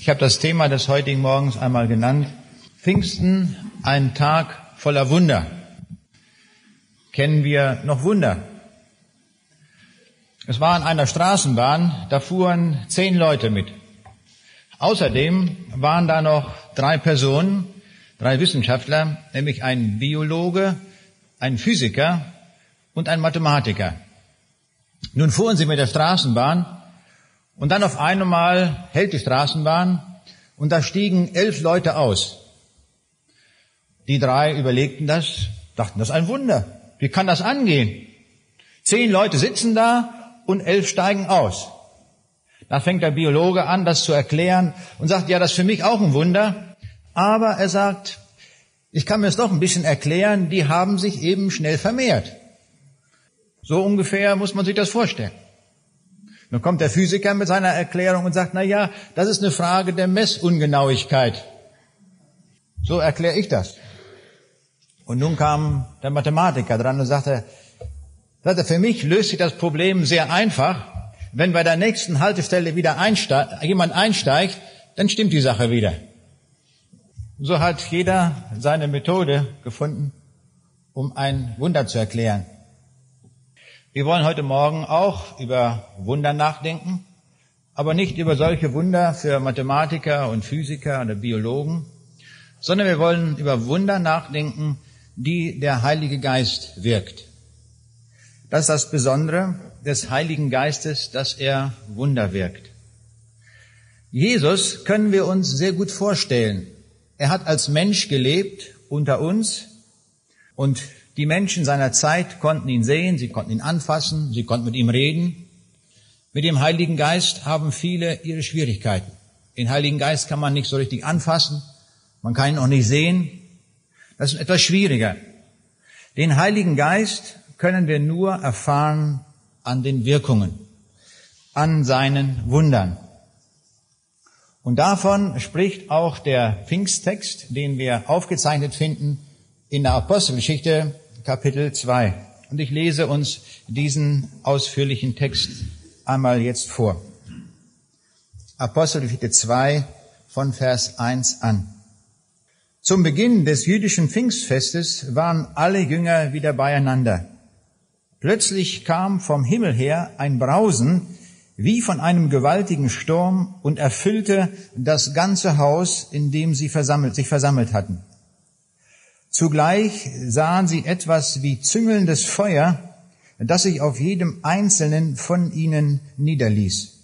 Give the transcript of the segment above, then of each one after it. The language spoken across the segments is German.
Ich habe das Thema des heutigen Morgens einmal genannt. Pfingsten, ein Tag voller Wunder. Kennen wir noch Wunder? Es war in einer Straßenbahn, da fuhren zehn Leute mit. Außerdem waren da noch drei Personen, drei Wissenschaftler, nämlich ein Biologe, ein Physiker und ein Mathematiker. Nun fuhren sie mit der Straßenbahn und dann auf einmal hält die Straßenbahn und da stiegen elf Leute aus. Die drei überlegten das, dachten, das ist ein Wunder. Wie kann das angehen? Zehn Leute sitzen da und elf steigen aus. Da fängt der Biologe an, das zu erklären und sagt, ja, das ist für mich auch ein Wunder. Aber er sagt, ich kann mir es doch ein bisschen erklären, die haben sich eben schnell vermehrt. So ungefähr muss man sich das vorstellen. Nun kommt der Physiker mit seiner Erklärung und sagt, na ja, das ist eine Frage der Messungenauigkeit. So erkläre ich das. Und nun kam der Mathematiker dran und sagte, sagte, für mich löst sich das Problem sehr einfach. Wenn bei der nächsten Haltestelle wieder einsteigt, jemand einsteigt, dann stimmt die Sache wieder. So hat jeder seine Methode gefunden, um ein Wunder zu erklären. Wir wollen heute Morgen auch über Wunder nachdenken, aber nicht über solche Wunder für Mathematiker und Physiker oder Biologen, sondern wir wollen über Wunder nachdenken, die der Heilige Geist wirkt. Das ist das Besondere des Heiligen Geistes, dass er Wunder wirkt. Jesus können wir uns sehr gut vorstellen. Er hat als Mensch gelebt unter uns und die Menschen seiner Zeit konnten ihn sehen, sie konnten ihn anfassen, sie konnten mit ihm reden. Mit dem Heiligen Geist haben viele ihre Schwierigkeiten. Den Heiligen Geist kann man nicht so richtig anfassen, man kann ihn auch nicht sehen. Das ist etwas schwieriger. Den Heiligen Geist können wir nur erfahren an den Wirkungen, an seinen Wundern. Und davon spricht auch der Pfingsttext, den wir aufgezeichnet finden in der Apostelgeschichte Kapitel 2. Und ich lese uns diesen ausführlichen Text einmal jetzt vor. Apostelgeschichte 2 von Vers 1 an. Zum Beginn des jüdischen Pfingstfestes waren alle Jünger wieder beieinander. Plötzlich kam vom Himmel her ein Brausen wie von einem gewaltigen Sturm und erfüllte das ganze Haus, in dem sie versammelt, sich versammelt hatten. Zugleich sahen sie etwas wie züngelndes Feuer, das sich auf jedem einzelnen von ihnen niederließ.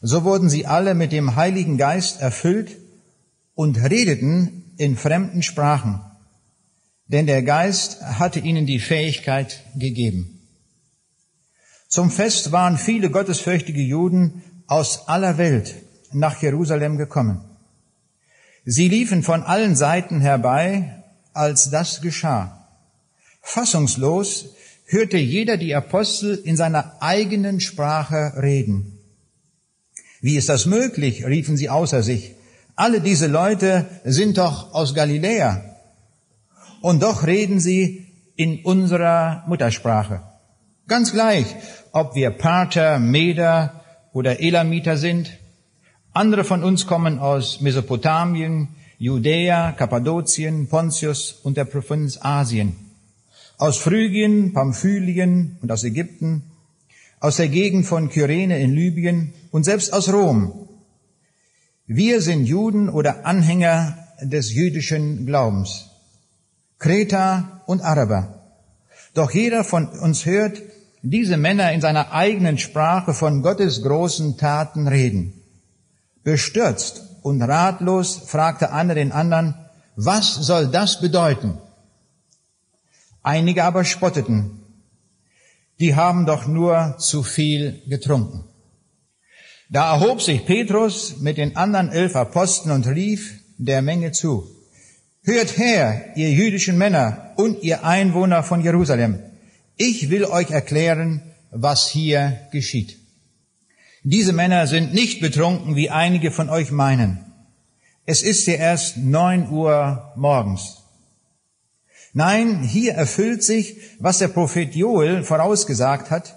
So wurden sie alle mit dem Heiligen Geist erfüllt und redeten in fremden Sprachen, denn der Geist hatte ihnen die Fähigkeit gegeben. Zum Fest waren viele gottesfürchtige Juden aus aller Welt nach Jerusalem gekommen. Sie liefen von allen Seiten herbei, als das geschah. Fassungslos hörte jeder die Apostel in seiner eigenen Sprache reden. Wie ist das möglich? riefen sie außer sich. Alle diese Leute sind doch aus Galiläa. Und doch reden sie in unserer Muttersprache. Ganz gleich, ob wir Pater, Meder oder Elamiter sind, andere von uns kommen aus Mesopotamien, Judäa, Kappadokien, Pontius und der Provinz Asien, aus Phrygien, Pamphylien und aus Ägypten, aus der Gegend von Kyrene in Libyen und selbst aus Rom. Wir sind Juden oder Anhänger des jüdischen Glaubens, Kreta und Araber. Doch jeder von uns hört diese Männer in seiner eigenen Sprache von Gottes großen Taten reden. Bestürzt und ratlos fragte einer den anderen, was soll das bedeuten? Einige aber spotteten, die haben doch nur zu viel getrunken. Da erhob sich Petrus mit den anderen elf Aposteln und rief der Menge zu, Hört her, ihr jüdischen Männer und ihr Einwohner von Jerusalem, ich will euch erklären, was hier geschieht. Diese Männer sind nicht betrunken, wie einige von euch meinen. Es ist ja erst neun Uhr morgens. Nein, hier erfüllt sich, was der Prophet Joel vorausgesagt hat.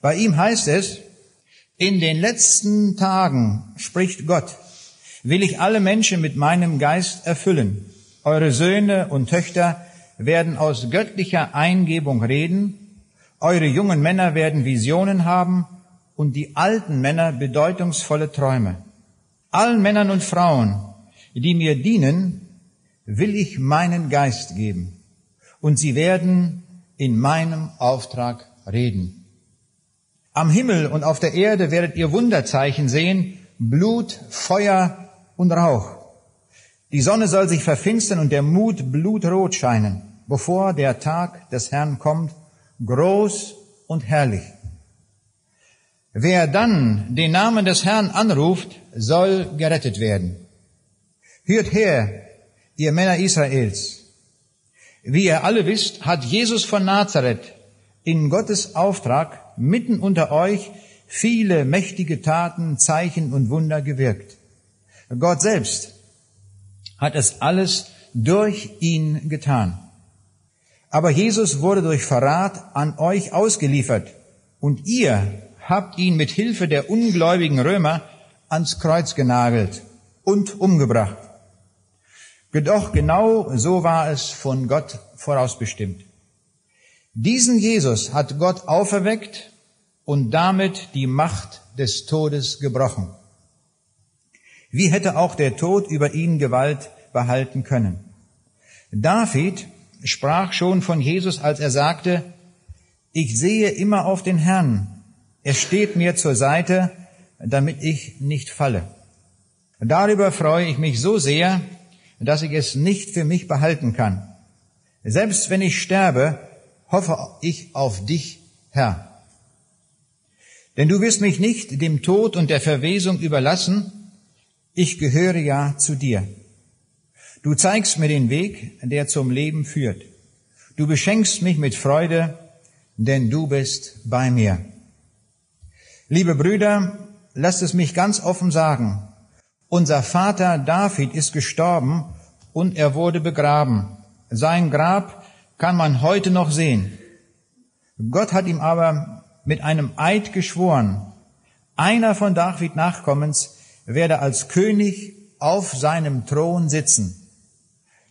Bei ihm heißt es, In den letzten Tagen, spricht Gott, will ich alle Menschen mit meinem Geist erfüllen. Eure Söhne und Töchter werden aus göttlicher Eingebung reden, eure jungen Männer werden Visionen haben und die alten Männer bedeutungsvolle Träume. Allen Männern und Frauen, die mir dienen, will ich meinen Geist geben und sie werden in meinem Auftrag reden. Am Himmel und auf der Erde werdet ihr Wunderzeichen sehen, Blut, Feuer und Rauch. Die Sonne soll sich verfinstern und der Mut blutrot scheinen, bevor der Tag des Herrn kommt, groß und herrlich. Wer dann den Namen des Herrn anruft, soll gerettet werden. Hört her, ihr Männer Israels. Wie ihr alle wisst, hat Jesus von Nazareth in Gottes Auftrag mitten unter euch viele mächtige Taten, Zeichen und Wunder gewirkt. Gott selbst hat es alles durch ihn getan. Aber Jesus wurde durch Verrat an euch ausgeliefert und ihr habt ihn mit Hilfe der ungläubigen Römer ans Kreuz genagelt und umgebracht. Doch genau so war es von Gott vorausbestimmt. Diesen Jesus hat Gott auferweckt und damit die Macht des Todes gebrochen. Wie hätte auch der Tod über ihn Gewalt behalten können? David sprach schon von Jesus, als er sagte, ich sehe immer auf den Herrn, er steht mir zur Seite, damit ich nicht falle. Darüber freue ich mich so sehr, dass ich es nicht für mich behalten kann. Selbst wenn ich sterbe, hoffe ich auf dich, Herr. Denn du wirst mich nicht dem Tod und der Verwesung überlassen, ich gehöre ja zu dir. Du zeigst mir den Weg, der zum Leben führt. Du beschenkst mich mit Freude, denn du bist bei mir. Liebe Brüder, lasst es mich ganz offen sagen. Unser Vater David ist gestorben und er wurde begraben. Sein Grab kann man heute noch sehen. Gott hat ihm aber mit einem Eid geschworen, einer von David Nachkommens werde als König auf seinem Thron sitzen.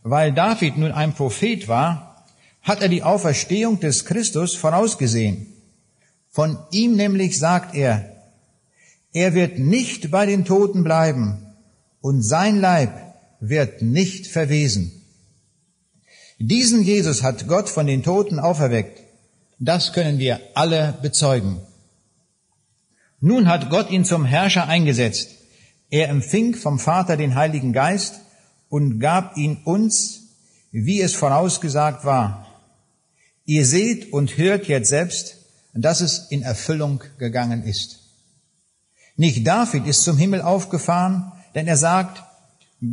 Weil David nun ein Prophet war, hat er die Auferstehung des Christus vorausgesehen. Von ihm nämlich sagt er, er wird nicht bei den Toten bleiben und sein Leib wird nicht verwesen. Diesen Jesus hat Gott von den Toten auferweckt. Das können wir alle bezeugen. Nun hat Gott ihn zum Herrscher eingesetzt. Er empfing vom Vater den Heiligen Geist und gab ihn uns, wie es vorausgesagt war. Ihr seht und hört jetzt selbst, dass es in Erfüllung gegangen ist. Nicht David ist zum Himmel aufgefahren, denn er sagt,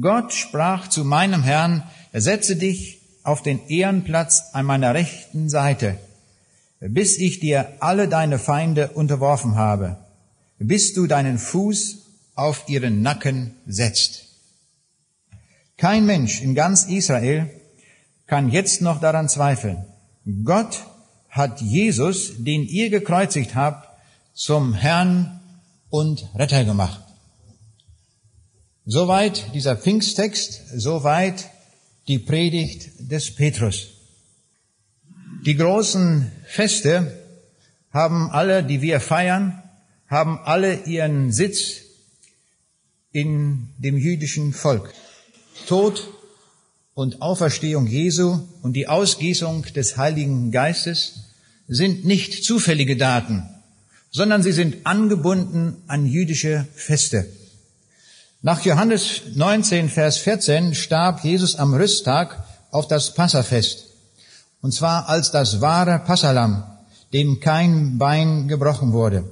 Gott sprach zu meinem Herrn, setze dich auf den Ehrenplatz an meiner rechten Seite, bis ich dir alle deine Feinde unterworfen habe, bis du deinen Fuß auf ihren Nacken setzt. Kein Mensch in ganz Israel kann jetzt noch daran zweifeln. Gott hat Jesus, den ihr gekreuzigt habt, zum Herrn und Retter gemacht. Soweit dieser Pfingsttext, soweit die Predigt des Petrus. Die großen Feste haben alle, die wir feiern, haben alle ihren Sitz in dem jüdischen Volk. Tod und Auferstehung Jesu und die Ausgießung des Heiligen Geistes sind nicht zufällige Daten, sondern sie sind angebunden an jüdische Feste. Nach Johannes 19, Vers 14 starb Jesus am Rüsttag auf das Passafest. Und zwar als das wahre Passalam, dem kein Bein gebrochen wurde.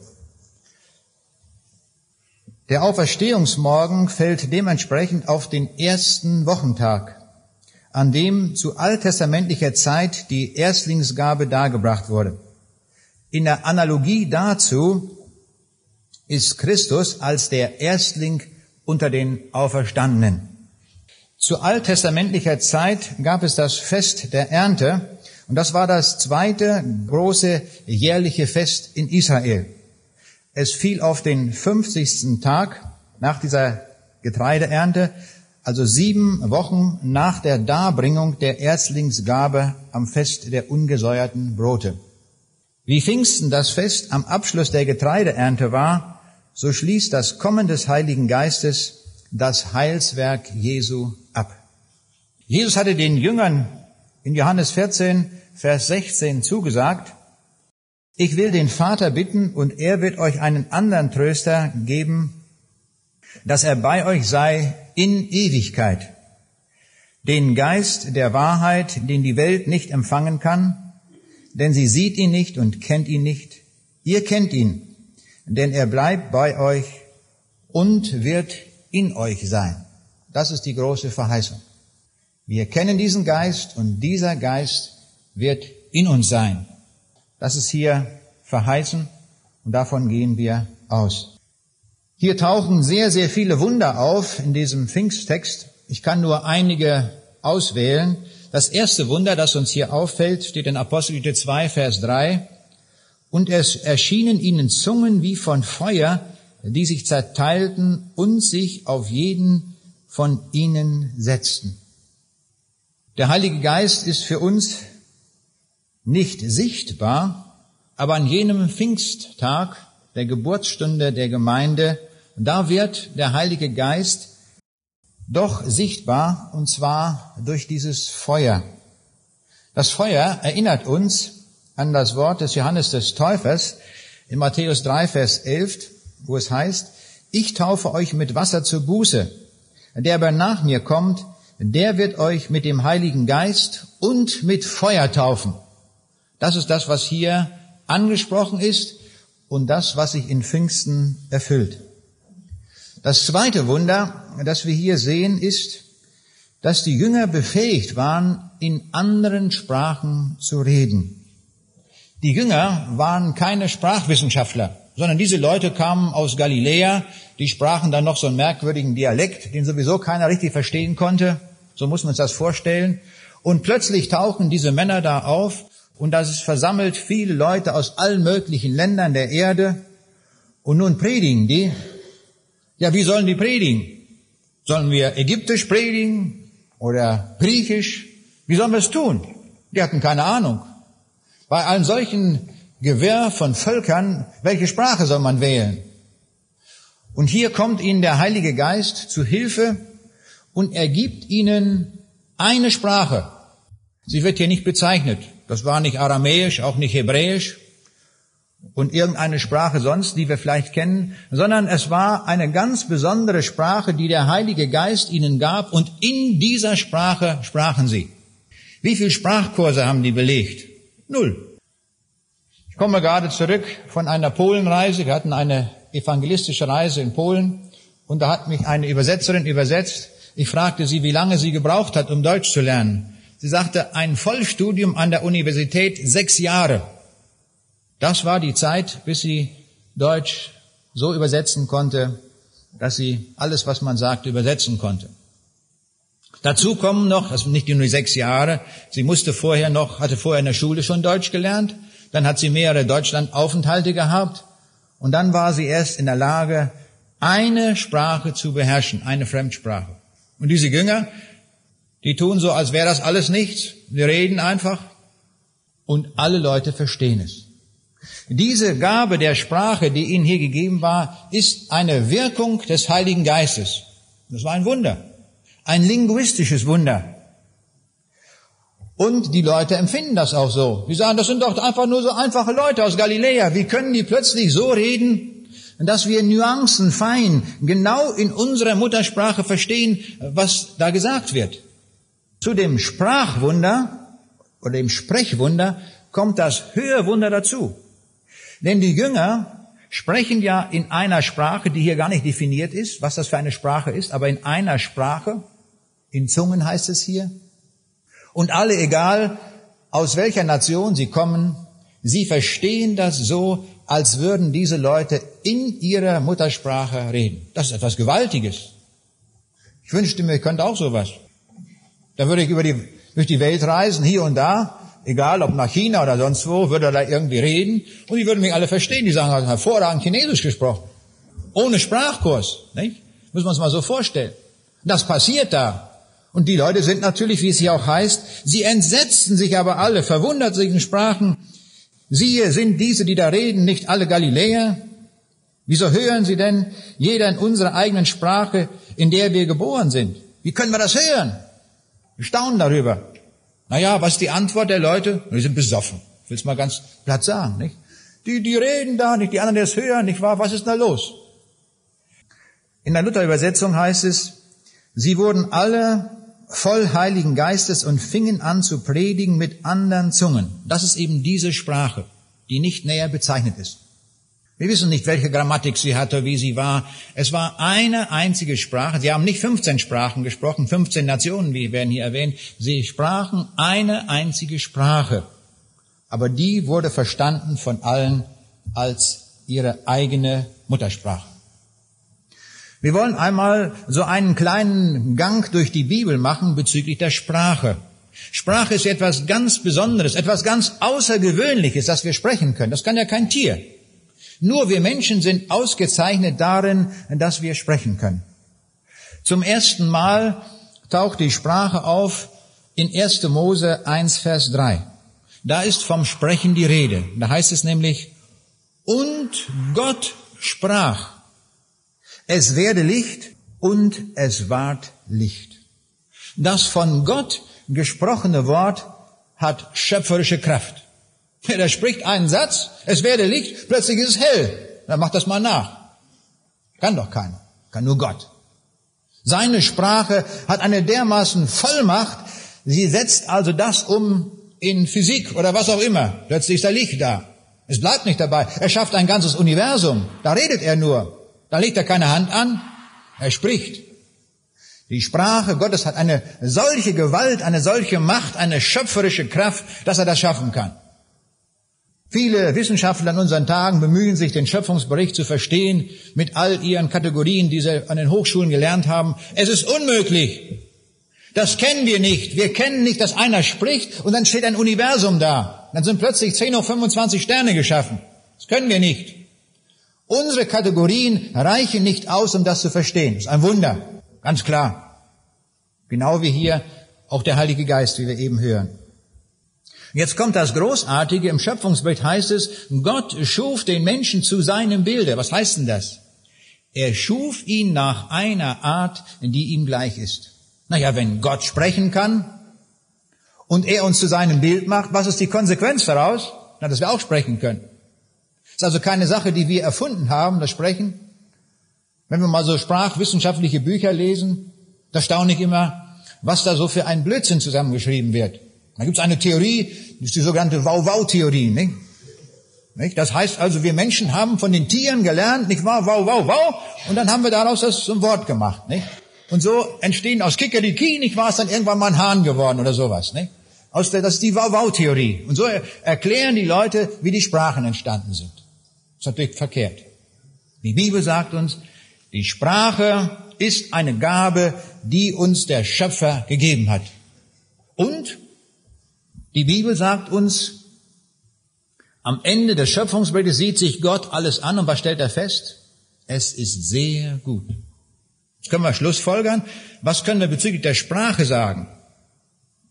Der Auferstehungsmorgen fällt dementsprechend auf den ersten Wochentag, an dem zu alttestamentlicher Zeit die Erstlingsgabe dargebracht wurde. In der Analogie dazu ist Christus als der Erstling unter den Auferstandenen. Zu alttestamentlicher Zeit gab es das Fest der Ernte und das war das zweite große jährliche Fest in Israel. Es fiel auf den 50. Tag nach dieser Getreideernte, also sieben Wochen nach der Darbringung der Erstlingsgabe am Fest der ungesäuerten Brote. Wie Pfingsten das Fest am Abschluss der Getreideernte war, so schließt das Kommen des Heiligen Geistes das Heilswerk Jesu ab. Jesus hatte den Jüngern in Johannes 14, Vers 16 zugesagt, ich will den Vater bitten und er wird euch einen anderen Tröster geben, dass er bei euch sei in Ewigkeit. Den Geist der Wahrheit, den die Welt nicht empfangen kann, denn sie sieht ihn nicht und kennt ihn nicht. Ihr kennt ihn, denn er bleibt bei euch und wird in euch sein. Das ist die große Verheißung. Wir kennen diesen Geist und dieser Geist wird in uns sein. Das ist hier verheißen und davon gehen wir aus. Hier tauchen sehr, sehr viele Wunder auf in diesem Pfingsttext. Ich kann nur einige auswählen. Das erste Wunder, das uns hier auffällt, steht in Apostelgeschichte 2, Vers 3. Und es erschienen ihnen Zungen wie von Feuer, die sich zerteilten und sich auf jeden von ihnen setzten. Der Heilige Geist ist für uns nicht sichtbar, aber an jenem Pfingsttag, der Geburtsstunde der Gemeinde, da wird der Heilige Geist doch sichtbar, und zwar durch dieses Feuer. Das Feuer erinnert uns an das Wort des Johannes des Täufers in Matthäus 3, Vers 11, wo es heißt, ich taufe euch mit Wasser zur Buße. Der aber nach mir kommt, der wird euch mit dem Heiligen Geist und mit Feuer taufen. Das ist das, was hier angesprochen ist und das, was sich in Pfingsten erfüllt. Das zweite Wunder, das wir hier sehen, ist, dass die Jünger befähigt waren, in anderen Sprachen zu reden. Die Jünger waren keine Sprachwissenschaftler, sondern diese Leute kamen aus Galiläa, die sprachen dann noch so einen merkwürdigen Dialekt, den sowieso keiner richtig verstehen konnte. So muss man uns das vorstellen. Und plötzlich tauchen diese Männer da auf und das ist versammelt viele Leute aus allen möglichen Ländern der Erde. Und nun predigen die ja, wie sollen die predigen? Sollen wir ägyptisch predigen oder griechisch? Wie sollen wir es tun? Die hatten keine Ahnung. Bei einem solchen Gewirr von Völkern, welche Sprache soll man wählen? Und hier kommt ihnen der Heilige Geist zu Hilfe und er gibt ihnen eine Sprache. Sie wird hier nicht bezeichnet. Das war nicht Aramäisch, auch nicht Hebräisch, und irgendeine Sprache sonst, die wir vielleicht kennen, sondern es war eine ganz besondere Sprache, die der Heilige Geist ihnen gab und in dieser Sprache sprachen sie. Wie viele Sprachkurse haben die belegt? Null. Ich komme gerade zurück von einer Polenreise. Wir hatten eine evangelistische Reise in Polen und da hat mich eine Übersetzerin übersetzt. Ich fragte sie, wie lange sie gebraucht hat, um Deutsch zu lernen. Sie sagte, ein Vollstudium an der Universität, sechs Jahre. Das war die Zeit, bis sie Deutsch so übersetzen konnte, dass sie alles, was man sagt, übersetzen konnte. Dazu kommen noch, das sind nicht nur sechs Jahre, sie musste vorher noch, hatte vorher in der Schule schon Deutsch gelernt, dann hat sie mehrere Deutschlandaufenthalte gehabt und dann war sie erst in der Lage, eine Sprache zu beherrschen, eine Fremdsprache. Und diese Jünger, die tun so, als wäre das alles nichts. Wir reden einfach und alle Leute verstehen es. Diese Gabe der Sprache, die ihnen hier gegeben war, ist eine Wirkung des Heiligen Geistes. Das war ein Wunder. Ein linguistisches Wunder. Und die Leute empfinden das auch so. Die sagen, das sind doch einfach nur so einfache Leute aus Galiläa. Wie können die plötzlich so reden, dass wir Nuancen fein genau in unserer Muttersprache verstehen, was da gesagt wird? Zu dem Sprachwunder oder dem Sprechwunder kommt das Hörwunder dazu. Denn die Jünger sprechen ja in einer Sprache, die hier gar nicht definiert ist, was das für eine Sprache ist, aber in einer Sprache, in Zungen heißt es hier. Und alle, egal aus welcher Nation sie kommen, sie verstehen das so, als würden diese Leute in ihrer Muttersprache reden. Das ist etwas Gewaltiges. Ich wünschte mir, ich könnte auch sowas. Da würde ich über die, durch die Welt reisen, hier und da, egal ob nach China oder sonst wo, würde er da irgendwie reden und die würden mich alle verstehen. Die sagen, er hat hervorragend Chinesisch gesprochen. Ohne Sprachkurs, nicht? Muss man es mal so vorstellen. Das passiert da. Und die Leute sind natürlich, wie es hier auch heißt, sie entsetzten sich aber alle, verwundert sich und sprachen, siehe, sind diese, die da reden, nicht alle Galiläer? Wieso hören sie denn jeder in unserer eigenen Sprache, in der wir geboren sind? Wie können wir das hören? Wir staunen darüber. Naja, was ist die Antwort der Leute? Wir sind besoffen. Ich will es mal ganz platt sagen, nicht? Die, die reden da nicht, die anderen, die es hören, nicht wahr? Was ist da los? In der Luther-Übersetzung heißt es, sie wurden alle voll Heiligen Geistes und fingen an zu predigen mit anderen Zungen. Das ist eben diese Sprache, die nicht näher bezeichnet ist. Wir wissen nicht, welche Grammatik sie hatte, wie sie war. Es war eine einzige Sprache. Sie haben nicht 15 Sprachen gesprochen, 15 Nationen, wie werden hier erwähnt. Sie sprachen eine einzige Sprache. Aber die wurde verstanden von allen als ihre eigene Muttersprache. Wir wollen einmal so einen kleinen Gang durch die Bibel machen bezüglich der Sprache. Sprache ist etwas ganz Besonderes, etwas ganz Außergewöhnliches, das wir sprechen können. Das kann ja kein Tier. Nur wir Menschen sind ausgezeichnet darin, dass wir sprechen können. Zum ersten Mal taucht die Sprache auf in 1. Mose 1, Vers 3. Da ist vom Sprechen die Rede. Da heißt es nämlich, und Gott sprach, es werde Licht und es ward Licht. Das von Gott gesprochene Wort hat schöpferische Kraft. Der spricht einen Satz, es werde Licht, plötzlich ist es hell. Dann macht das mal nach. Kann doch keiner. Kann nur Gott. Seine Sprache hat eine dermaßen Vollmacht, sie setzt also das um in Physik oder was auch immer. Plötzlich ist da Licht da. Es bleibt nicht dabei. Er schafft ein ganzes Universum. Da redet er nur. Da legt er keine Hand an. Er spricht. Die Sprache Gottes hat eine solche Gewalt, eine solche Macht, eine schöpferische Kraft, dass er das schaffen kann. Viele Wissenschaftler in unseren Tagen bemühen sich, den Schöpfungsbericht zu verstehen mit all ihren Kategorien, die sie an den Hochschulen gelernt haben. Es ist unmöglich. Das kennen wir nicht. Wir kennen nicht, dass einer spricht und dann steht ein Universum da. Dann sind plötzlich 10 hoch 25 Sterne geschaffen. Das können wir nicht. Unsere Kategorien reichen nicht aus, um das zu verstehen. Das ist ein Wunder. Ganz klar. Genau wie hier auch der Heilige Geist, wie wir eben hören. Jetzt kommt das Großartige, im Schöpfungsbild heißt es, Gott schuf den Menschen zu seinem Bilde. Was heißt denn das? Er schuf ihn nach einer Art, die ihm gleich ist. Naja, wenn Gott sprechen kann und er uns zu seinem Bild macht, was ist die Konsequenz daraus? Na, dass wir auch sprechen können. Ist also keine Sache, die wir erfunden haben, das Sprechen. Wenn wir mal so sprachwissenschaftliche Bücher lesen, da staune ich immer, was da so für ein Blödsinn zusammengeschrieben wird. Da gibt es eine Theorie, das ist die sogenannte Wow-Wow-Theorie. Nicht? Nicht? Das heißt also, wir Menschen haben von den Tieren gelernt, nicht wahr? Wow, wow, wow. Und dann haben wir daraus das zum Wort gemacht. Nicht? Und so entstehen aus Kikeriki, nicht wahr, ist dann irgendwann mal ein Hahn geworden oder sowas. Nicht? Aus der, das ist die Wow-Wow-Theorie. Und so erklären die Leute, wie die Sprachen entstanden sind. Das ist natürlich verkehrt. Die Bibel sagt uns, die Sprache ist eine Gabe, die uns der Schöpfer gegeben hat. Und die Bibel sagt uns, am Ende des Schöpfungsbildes sieht sich Gott alles an und was stellt er fest? Es ist sehr gut. Jetzt können wir Schlussfolgern. Was können wir bezüglich der Sprache sagen?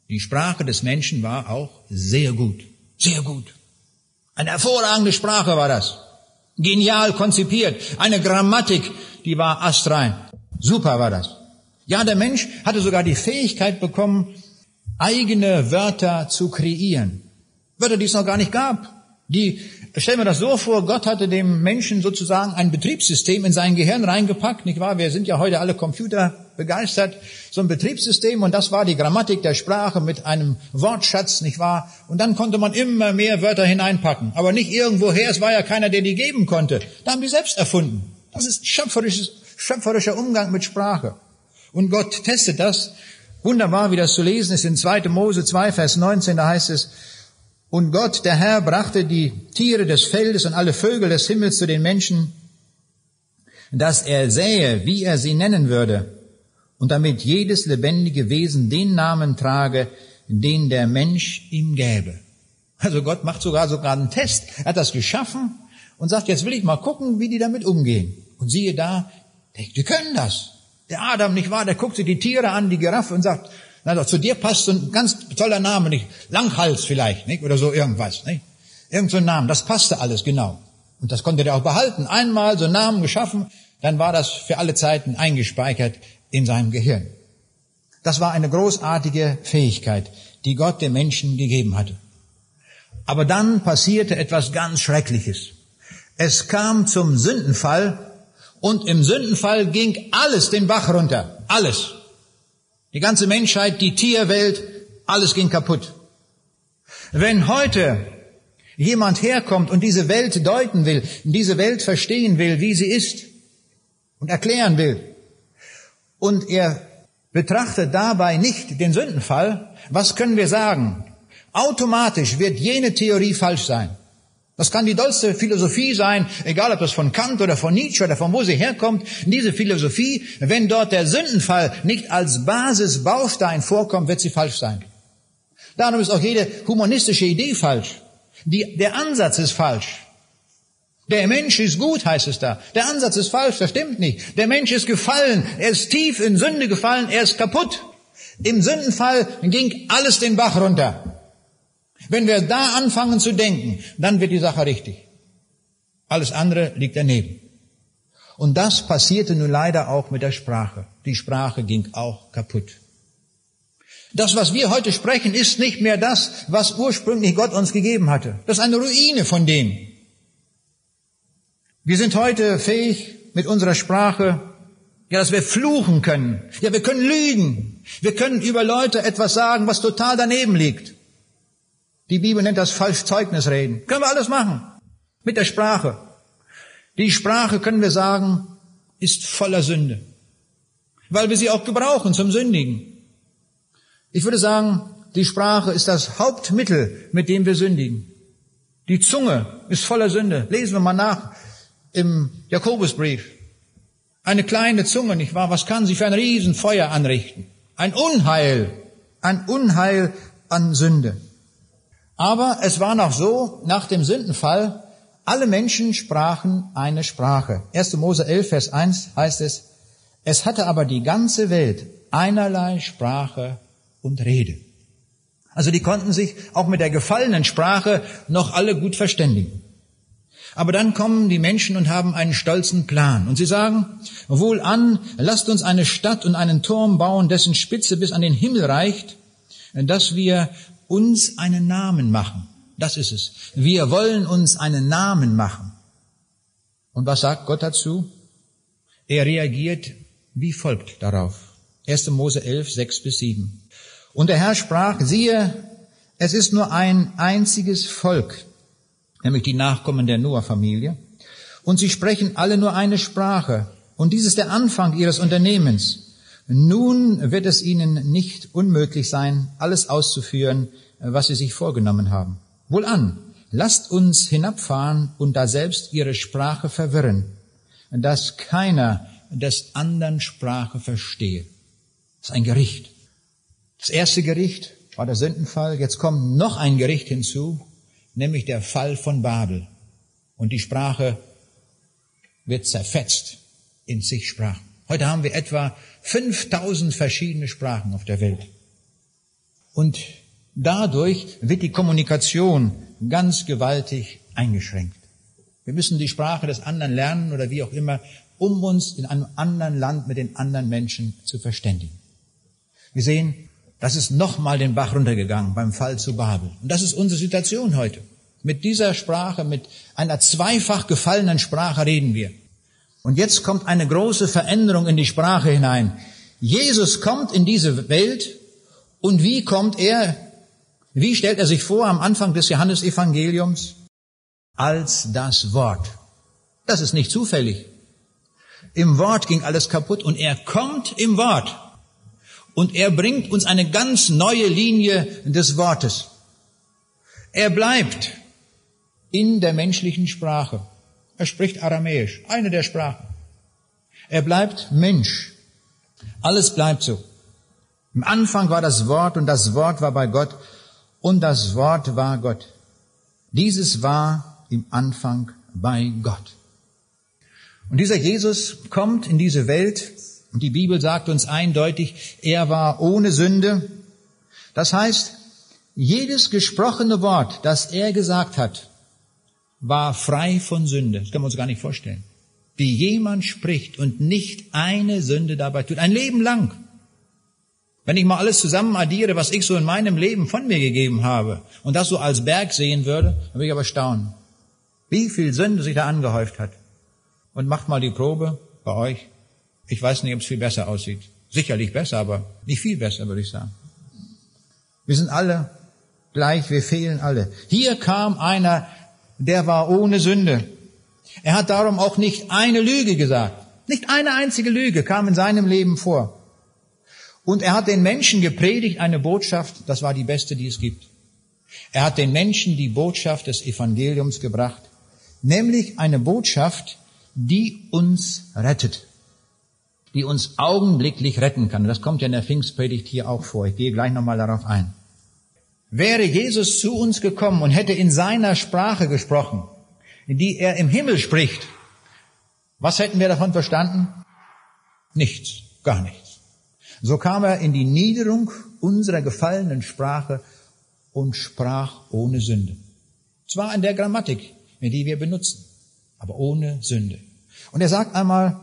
Die Sprache des Menschen war auch sehr gut. Sehr gut. Eine hervorragende Sprache war das. Genial konzipiert. Eine Grammatik, die war astrein. Super war das. Ja, der Mensch hatte sogar die Fähigkeit bekommen, eigene Wörter zu kreieren. Wörter, die es noch gar nicht gab. Die, stellen wir das so vor, Gott hatte dem Menschen sozusagen ein Betriebssystem in sein Gehirn reingepackt, nicht wahr? Wir sind ja heute alle Computer begeistert. So ein Betriebssystem und das war die Grammatik der Sprache mit einem Wortschatz, nicht wahr? Und dann konnte man immer mehr Wörter hineinpacken. Aber nicht irgendwoher, es war ja keiner, der die geben konnte. Da haben die selbst erfunden. Das ist schöpferisches, schöpferischer Umgang mit Sprache. Und Gott testet das Wunderbar, wie das zu lesen ist in 2. Mose 2, Vers 19, da heißt es, und Gott, der Herr, brachte die Tiere des Feldes und alle Vögel des Himmels zu den Menschen, dass er sähe, wie er sie nennen würde, und damit jedes lebendige Wesen den Namen trage, den der Mensch ihm gäbe. Also Gott macht sogar sogar einen Test. Er hat das geschaffen und sagt, jetzt will ich mal gucken, wie die damit umgehen. Und siehe da, die können das. Der Adam, nicht wahr, der guckt sich die Tiere an, die Giraffe und sagt, na doch, zu dir passt so ein ganz toller Name, nicht? Langhals vielleicht, nicht? Oder so irgendwas, nicht? Irgend so ein Name, das passte alles genau. Und das konnte er auch behalten. Einmal so einen Namen geschaffen, dann war das für alle Zeiten eingespeichert in seinem Gehirn. Das war eine großartige Fähigkeit, die Gott dem Menschen gegeben hatte. Aber dann passierte etwas ganz Schreckliches. Es kam zum Sündenfall und im Sündenfall ging alles den Bach runter. Alles. Die ganze Menschheit, die Tierwelt, alles ging kaputt. Wenn heute jemand herkommt und diese Welt deuten will, diese Welt verstehen will, wie sie ist und erklären will, und er betrachtet dabei nicht den Sündenfall, was können wir sagen? Automatisch wird jene Theorie falsch sein. Das kann die dollste Philosophie sein, egal ob das von Kant oder von Nietzsche oder von wo sie herkommt. Diese Philosophie, wenn dort der Sündenfall nicht als Basisbaustein vorkommt, wird sie falsch sein. Darum ist auch jede humanistische Idee falsch. Die, der Ansatz ist falsch. Der Mensch ist gut, heißt es da. Der Ansatz ist falsch, das stimmt nicht. Der Mensch ist gefallen, er ist tief in Sünde gefallen, er ist kaputt. Im Sündenfall ging alles den Bach runter. Wenn wir da anfangen zu denken, dann wird die Sache richtig. Alles andere liegt daneben. Und das passierte nun leider auch mit der Sprache. Die Sprache ging auch kaputt. Das, was wir heute sprechen, ist nicht mehr das, was ursprünglich Gott uns gegeben hatte. Das ist eine Ruine von dem. Wir sind heute fähig, mit unserer Sprache, ja, dass wir fluchen können. Ja, wir können lügen. Wir können über Leute etwas sagen, was total daneben liegt. Die Bibel nennt das falsch Zeugnisreden. Können wir alles machen. Mit der Sprache. Die Sprache, können wir sagen, ist voller Sünde. Weil wir sie auch gebrauchen zum Sündigen. Ich würde sagen, die Sprache ist das Hauptmittel, mit dem wir sündigen. Die Zunge ist voller Sünde. Lesen wir mal nach im Jakobusbrief. Eine kleine Zunge, nicht wahr? Was kann sie für ein Riesenfeuer anrichten? Ein Unheil, ein Unheil an Sünde. Aber es war noch so, nach dem Sündenfall, alle Menschen sprachen eine Sprache. 1. Mose 11, Vers 1 heißt es, es hatte aber die ganze Welt einerlei Sprache und Rede. Also die konnten sich auch mit der gefallenen Sprache noch alle gut verständigen. Aber dann kommen die Menschen und haben einen stolzen Plan. Und sie sagen, wohl an, lasst uns eine Stadt und einen Turm bauen, dessen Spitze bis an den Himmel reicht, dass wir uns einen Namen machen. Das ist es. Wir wollen uns einen Namen machen. Und was sagt Gott dazu? Er reagiert wie folgt darauf. 1. Mose 11, 6 bis 7. Und der Herr sprach, siehe, es ist nur ein einziges Volk, nämlich die Nachkommen der Noah-Familie, und sie sprechen alle nur eine Sprache, und dies ist der Anfang ihres Unternehmens. Nun wird es ihnen nicht unmöglich sein, alles auszuführen, was sie sich vorgenommen haben. Wohlan, lasst uns hinabfahren und da selbst ihre Sprache verwirren, dass keiner des anderen Sprache verstehe. Das ist ein Gericht. Das erste Gericht war der Sündenfall. Jetzt kommt noch ein Gericht hinzu, nämlich der Fall von Babel. Und die Sprache wird zerfetzt in zig Sprachen. Heute haben wir etwa 5000 verschiedene Sprachen auf der Welt. Und dadurch wird die Kommunikation ganz gewaltig eingeschränkt. Wir müssen die Sprache des anderen lernen oder wie auch immer, um uns in einem anderen Land mit den anderen Menschen zu verständigen. Wir sehen, das ist nochmal den Bach runtergegangen beim Fall zu Babel. Und das ist unsere Situation heute. Mit dieser Sprache, mit einer zweifach gefallenen Sprache reden wir. Und jetzt kommt eine große Veränderung in die Sprache hinein. Jesus kommt in diese Welt und wie kommt er? Wie stellt er sich vor am Anfang des Johannesevangeliums? Als das Wort. Das ist nicht zufällig. Im Wort ging alles kaputt und er kommt im Wort. Und er bringt uns eine ganz neue Linie des Wortes. Er bleibt in der menschlichen Sprache. Er spricht Aramäisch, eine der Sprachen. Er bleibt Mensch. Alles bleibt so. Im Anfang war das Wort und das Wort war bei Gott und das Wort war Gott. Dieses war im Anfang bei Gott. Und dieser Jesus kommt in diese Welt und die Bibel sagt uns eindeutig, er war ohne Sünde. Das heißt, jedes gesprochene Wort, das er gesagt hat, war frei von Sünde. Das können wir uns gar nicht vorstellen. Wie jemand spricht und nicht eine Sünde dabei tut. Ein Leben lang. Wenn ich mal alles zusammen addiere, was ich so in meinem Leben von mir gegeben habe und das so als Berg sehen würde, dann würde ich aber staunen, wie viel Sünde sich da angehäuft hat. Und macht mal die Probe bei euch. Ich weiß nicht, ob es viel besser aussieht. Sicherlich besser, aber nicht viel besser, würde ich sagen. Wir sind alle gleich, wir fehlen alle. Hier kam einer, der war ohne Sünde. Er hat darum auch nicht eine Lüge gesagt. Nicht eine einzige Lüge kam in seinem Leben vor. Und er hat den Menschen gepredigt eine Botschaft, das war die beste, die es gibt. Er hat den Menschen die Botschaft des Evangeliums gebracht, nämlich eine Botschaft, die uns rettet, die uns augenblicklich retten kann. Das kommt ja in der Pfingstpredigt hier auch vor. Ich gehe gleich nochmal darauf ein. Wäre Jesus zu uns gekommen und hätte in seiner Sprache gesprochen, in die er im Himmel spricht, was hätten wir davon verstanden? Nichts, gar nichts. So kam er in die Niederung unserer gefallenen Sprache und sprach ohne Sünde. Zwar in der Grammatik, die wir benutzen, aber ohne Sünde. Und er sagt einmal,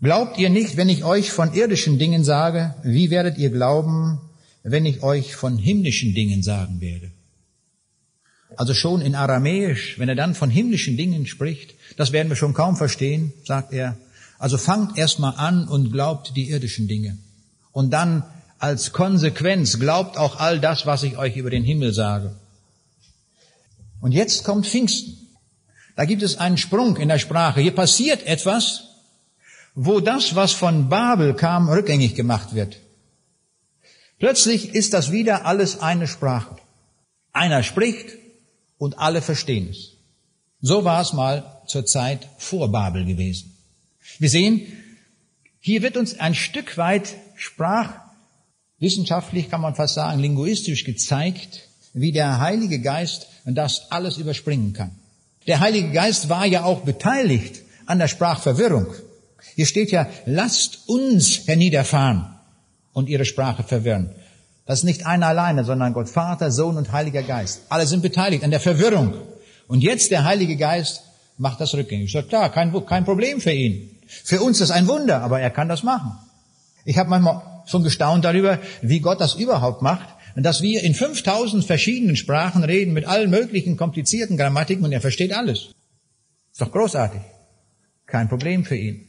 glaubt ihr nicht, wenn ich euch von irdischen Dingen sage, wie werdet ihr glauben, wenn ich euch von himmlischen Dingen sagen werde? Also schon in Aramäisch, wenn er dann von himmlischen Dingen spricht, das werden wir schon kaum verstehen, sagt er. Also fangt erstmal an und glaubt die irdischen Dinge. Und dann als Konsequenz glaubt auch all das, was ich euch über den Himmel sage. Und jetzt kommt Pfingsten. Da gibt es einen Sprung in der Sprache. Hier passiert etwas, wo das, was von Babel kam, rückgängig gemacht wird. Plötzlich ist das wieder alles eine Sprache. Einer spricht und alle verstehen es. So war es mal zur Zeit vor Babel gewesen. Wir sehen, hier wird uns ein Stück weit sprachwissenschaftlich, kann man fast sagen, linguistisch gezeigt, wie der Heilige Geist das alles überspringen kann. Der Heilige Geist war ja auch beteiligt an der Sprachverwirrung. Hier steht ja, lasst uns herniederfahren und ihre Sprache verwirren. Das ist nicht einer alleine, sondern Gott Vater, Sohn und Heiliger Geist. Alle sind beteiligt an der Verwirrung. Und jetzt der Heilige Geist macht das rückgängig. Ich sage, klar, kein, kein Problem für ihn. Für uns ist ein Wunder, aber er kann das machen. Ich habe manchmal schon gestaunt darüber, wie Gott das überhaupt macht dass wir in 5000 verschiedenen Sprachen reden mit allen möglichen komplizierten Grammatiken und er versteht alles. Ist doch großartig. Kein Problem für ihn,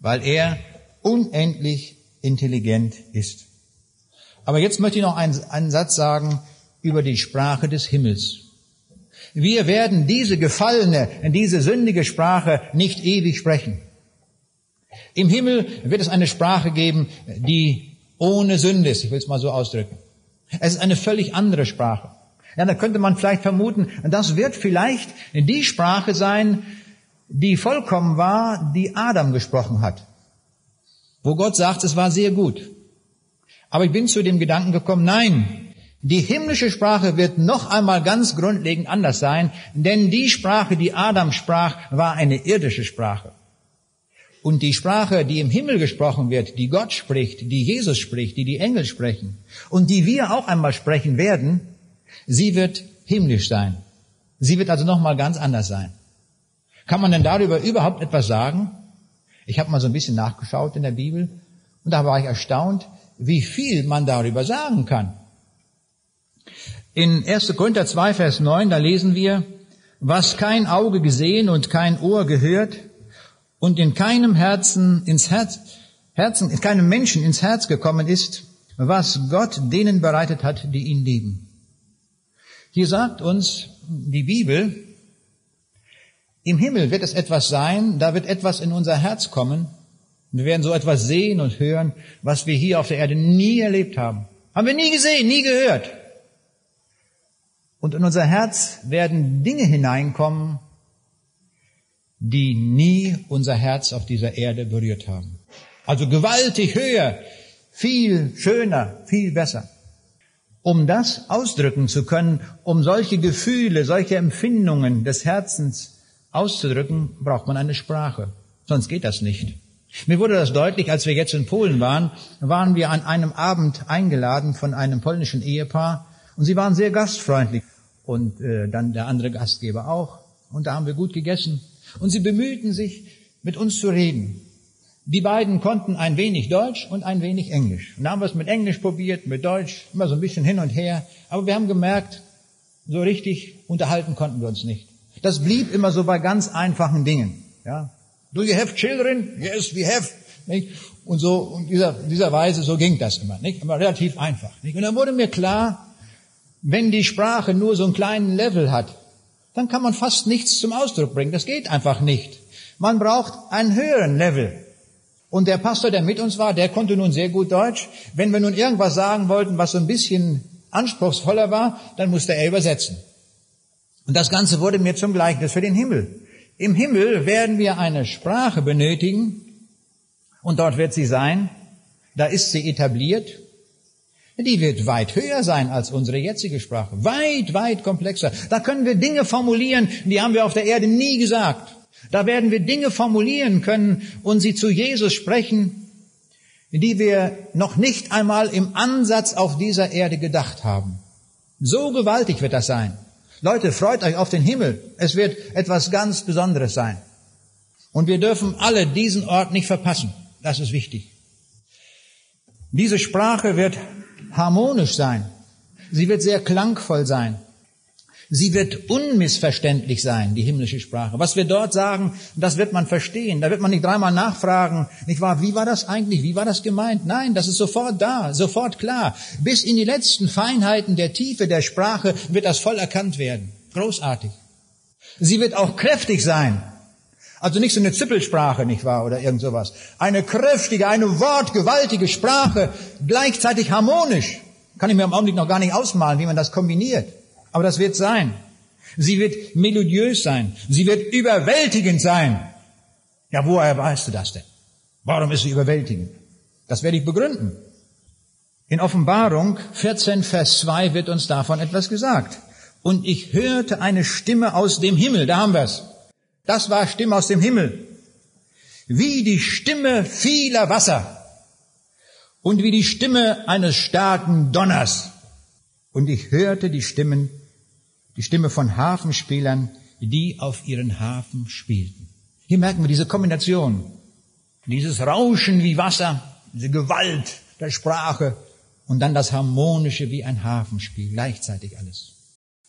weil er unendlich intelligent ist. Aber jetzt möchte ich noch einen, einen Satz sagen über die Sprache des Himmels. Wir werden diese gefallene, diese sündige Sprache nicht ewig sprechen. Im Himmel wird es eine Sprache geben, die ohne Sünde ist. Ich will es mal so ausdrücken. Es ist eine völlig andere Sprache. Ja, da könnte man vielleicht vermuten, das wird vielleicht die Sprache sein, die vollkommen war, die Adam gesprochen hat. Wo Gott sagt, es war sehr gut. Aber ich bin zu dem Gedanken gekommen, nein, die himmlische Sprache wird noch einmal ganz grundlegend anders sein, denn die Sprache, die Adam sprach, war eine irdische Sprache. Und die Sprache, die im Himmel gesprochen wird, die Gott spricht, die Jesus spricht, die die Engel sprechen und die wir auch einmal sprechen werden, sie wird himmlisch sein. Sie wird also nochmal ganz anders sein. Kann man denn darüber überhaupt etwas sagen? Ich habe mal so ein bisschen nachgeschaut in der Bibel und da war ich erstaunt, wie viel man darüber sagen kann. In 1. Korinther 2, Vers 9, da lesen wir, was kein Auge gesehen und kein Ohr gehört und in keinem Herzen ins Herz, Herzen, in keinem Menschen ins Herz gekommen ist, was Gott denen bereitet hat, die ihn lieben. Hier sagt uns die Bibel, im Himmel wird es etwas sein, da wird etwas in unser Herz kommen. Wir werden so etwas sehen und hören, was wir hier auf der Erde nie erlebt haben. Haben wir nie gesehen, nie gehört. Und in unser Herz werden Dinge hineinkommen, die nie unser Herz auf dieser Erde berührt haben. Also gewaltig höher, viel schöner, viel besser. Um das ausdrücken zu können, um solche Gefühle, solche Empfindungen des Herzens auszudrücken, braucht man eine Sprache. Sonst geht das nicht. Mir wurde das deutlich, als wir jetzt in Polen waren, waren wir an einem Abend eingeladen von einem polnischen Ehepaar und sie waren sehr gastfreundlich und äh, dann der andere Gastgeber auch und da haben wir gut gegessen und sie bemühten sich, mit uns zu reden. Die beiden konnten ein wenig Deutsch und ein wenig Englisch. Und da haben wir es mit Englisch probiert, mit Deutsch, immer so ein bisschen hin und her. Aber wir haben gemerkt, so richtig unterhalten konnten wir uns nicht. Das blieb immer so bei ganz einfachen Dingen. Ja. Do you have children? Yes, we have. Nicht? Und so, und dieser, dieser Weise, so ging das immer, nicht? Immer relativ einfach, nicht? Und dann wurde mir klar, wenn die Sprache nur so einen kleinen Level hat, dann kann man fast nichts zum Ausdruck bringen. Das geht einfach nicht. Man braucht einen höheren Level. Und der Pastor, der mit uns war, der konnte nun sehr gut Deutsch. Wenn wir nun irgendwas sagen wollten, was so ein bisschen anspruchsvoller war, dann musste er übersetzen. Und das Ganze wurde mir zum Gleichnis für den Himmel. Im Himmel werden wir eine Sprache benötigen und dort wird sie sein. Da ist sie etabliert. Die wird weit höher sein als unsere jetzige Sprache. Weit, weit komplexer. Da können wir Dinge formulieren, die haben wir auf der Erde nie gesagt. Da werden wir Dinge formulieren können und sie zu Jesus sprechen, die wir noch nicht einmal im Ansatz auf dieser Erde gedacht haben. So gewaltig wird das sein. Leute, freut euch auf den Himmel. Es wird etwas ganz Besonderes sein. Und wir dürfen alle diesen Ort nicht verpassen. Das ist wichtig. Diese Sprache wird harmonisch sein. Sie wird sehr klangvoll sein. Sie wird unmissverständlich sein, die himmlische Sprache. Was wir dort sagen, das wird man verstehen. Da wird man nicht dreimal nachfragen, nicht wahr? Wie war das eigentlich? Wie war das gemeint? Nein, das ist sofort da, sofort klar. Bis in die letzten Feinheiten der Tiefe der Sprache wird das voll erkannt werden. Großartig. Sie wird auch kräftig sein. Also nicht so eine Zippelsprache, nicht wahr? Oder irgend sowas. Eine kräftige, eine wortgewaltige Sprache, gleichzeitig harmonisch. Kann ich mir im Augenblick noch gar nicht ausmalen, wie man das kombiniert. Aber das wird sein. Sie wird melodiös sein. Sie wird überwältigend sein. Ja, woher weißt du das denn? Warum ist sie überwältigend? Das werde ich begründen. In Offenbarung 14, Vers 2 wird uns davon etwas gesagt. Und ich hörte eine Stimme aus dem Himmel. Da haben wir es. Das war Stimme aus dem Himmel. Wie die Stimme vieler Wasser und wie die Stimme eines starken Donners. Und ich hörte die Stimmen die Stimme von Hafenspielern, die auf ihren Hafen spielten. Hier merken wir diese Kombination, dieses Rauschen wie Wasser, diese Gewalt der Sprache und dann das Harmonische wie ein Hafenspiel, gleichzeitig alles.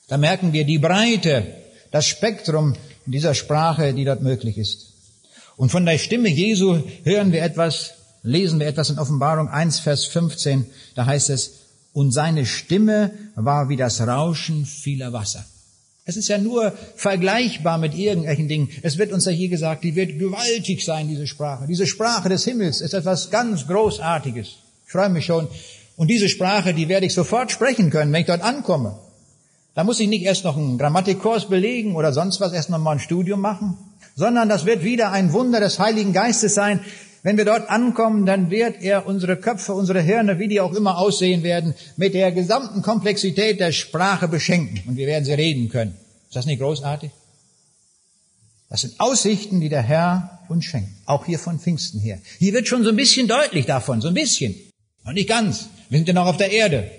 Da merken wir die Breite, das Spektrum dieser Sprache, die dort möglich ist. Und von der Stimme Jesu hören wir etwas, lesen wir etwas in Offenbarung 1, Vers 15, da heißt es, und seine Stimme war wie das Rauschen vieler Wasser. Es ist ja nur vergleichbar mit irgendwelchen Dingen. Es wird uns ja hier gesagt, die wird gewaltig sein, diese Sprache. Diese Sprache des Himmels ist etwas ganz Großartiges. Ich freue mich schon. Und diese Sprache, die werde ich sofort sprechen können, wenn ich dort ankomme. Da muss ich nicht erst noch einen Grammatikkurs belegen oder sonst was, erst noch mal ein Studium machen, sondern das wird wieder ein Wunder des Heiligen Geistes sein, wenn wir dort ankommen, dann wird er unsere Köpfe, unsere Hirne, wie die auch immer aussehen werden, mit der gesamten Komplexität der Sprache beschenken. Und wir werden sie reden können. Ist das nicht großartig? Das sind Aussichten, die der Herr uns schenkt. Auch hier von Pfingsten her. Hier wird schon so ein bisschen deutlich davon, so ein bisschen. Noch nicht ganz. Wir sind ja noch auf der Erde.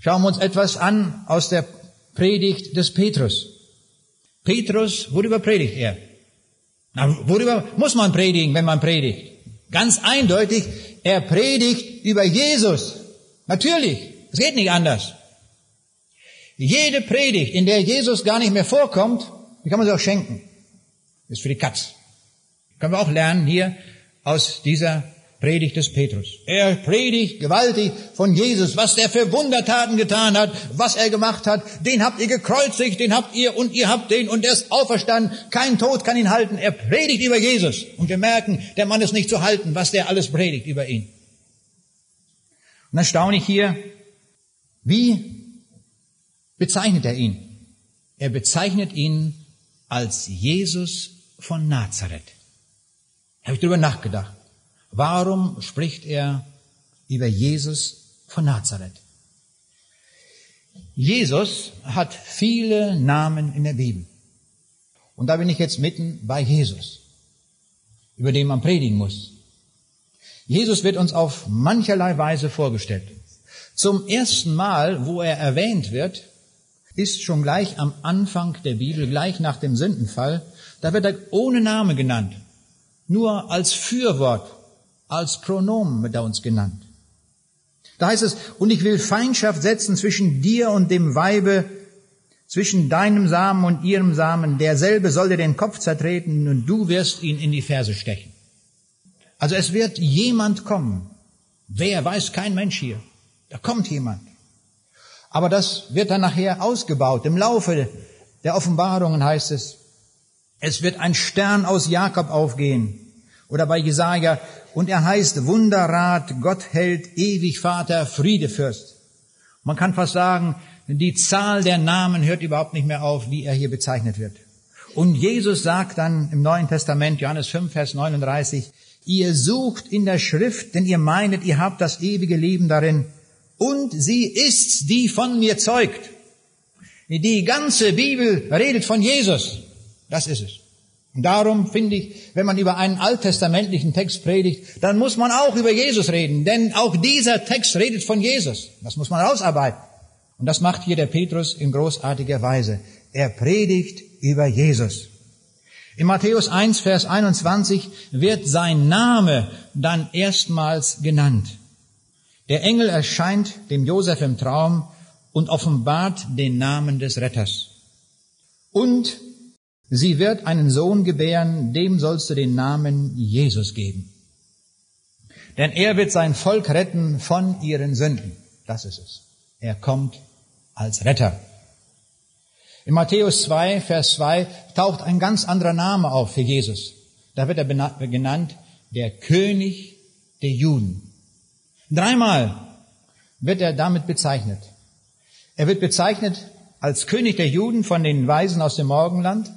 Schauen wir uns etwas an aus der Predigt des Petrus. Petrus, worüber predigt er? Na, worüber muss man predigen, wenn man predigt? Ganz eindeutig, er predigt über Jesus. Natürlich, es geht nicht anders. Jede Predigt, in der Jesus gar nicht mehr vorkommt, die kann man sich auch schenken. Ist für die Katz. Können wir auch lernen hier aus dieser Predigt des Petrus. Er predigt gewaltig von Jesus, was er für Wundertaten getan hat, was er gemacht hat. Den habt ihr gekreuzigt, den habt ihr und ihr habt den und er ist auferstanden. Kein Tod kann ihn halten. Er predigt über Jesus. Und wir merken, der Mann ist nicht zu halten, was der alles predigt über ihn. Und dann staune ich hier, wie bezeichnet er ihn? Er bezeichnet ihn als Jesus von Nazareth. Habe ich darüber nachgedacht. Warum spricht er über Jesus von Nazareth? Jesus hat viele Namen in der Bibel. Und da bin ich jetzt mitten bei Jesus, über den man predigen muss. Jesus wird uns auf mancherlei Weise vorgestellt. Zum ersten Mal, wo er erwähnt wird, ist schon gleich am Anfang der Bibel, gleich nach dem Sündenfall, da wird er ohne Name genannt. Nur als Fürwort, als Pronomen wird er uns genannt. Da heißt es, und ich will Feindschaft setzen zwischen dir und dem Weibe, zwischen deinem Samen und ihrem Samen. Derselbe soll dir den Kopf zertreten und du wirst ihn in die Ferse stechen. Also es wird jemand kommen. Wer weiß kein Mensch hier. Da kommt jemand. Aber das wird dann nachher ausgebaut. Im Laufe der Offenbarungen heißt es, es wird ein Stern aus Jakob aufgehen. Oder bei Jesaja, und er heißt Wunderrat, Gott hält, ewig Vater, Friedefürst. Man kann fast sagen, die Zahl der Namen hört überhaupt nicht mehr auf, wie er hier bezeichnet wird. Und Jesus sagt dann im Neuen Testament, Johannes 5, Vers 39, ihr sucht in der Schrift, denn ihr meinet, ihr habt das ewige Leben darin, und sie ist's, die von mir zeugt. Die ganze Bibel redet von Jesus. Das ist es. Und darum finde ich, wenn man über einen alttestamentlichen Text predigt, dann muss man auch über Jesus reden, denn auch dieser Text redet von Jesus. Das muss man ausarbeiten. Und das macht hier der Petrus in großartiger Weise. Er predigt über Jesus. In Matthäus 1, Vers 21 wird sein Name dann erstmals genannt. Der Engel erscheint dem Josef im Traum und offenbart den Namen des Retters. Und Sie wird einen Sohn gebären, dem sollst du den Namen Jesus geben. Denn er wird sein Volk retten von ihren Sünden. Das ist es. Er kommt als Retter. In Matthäus 2, Vers 2 taucht ein ganz anderer Name auf für Jesus. Da wird er genannt der König der Juden. Dreimal wird er damit bezeichnet. Er wird bezeichnet als König der Juden von den Weisen aus dem Morgenland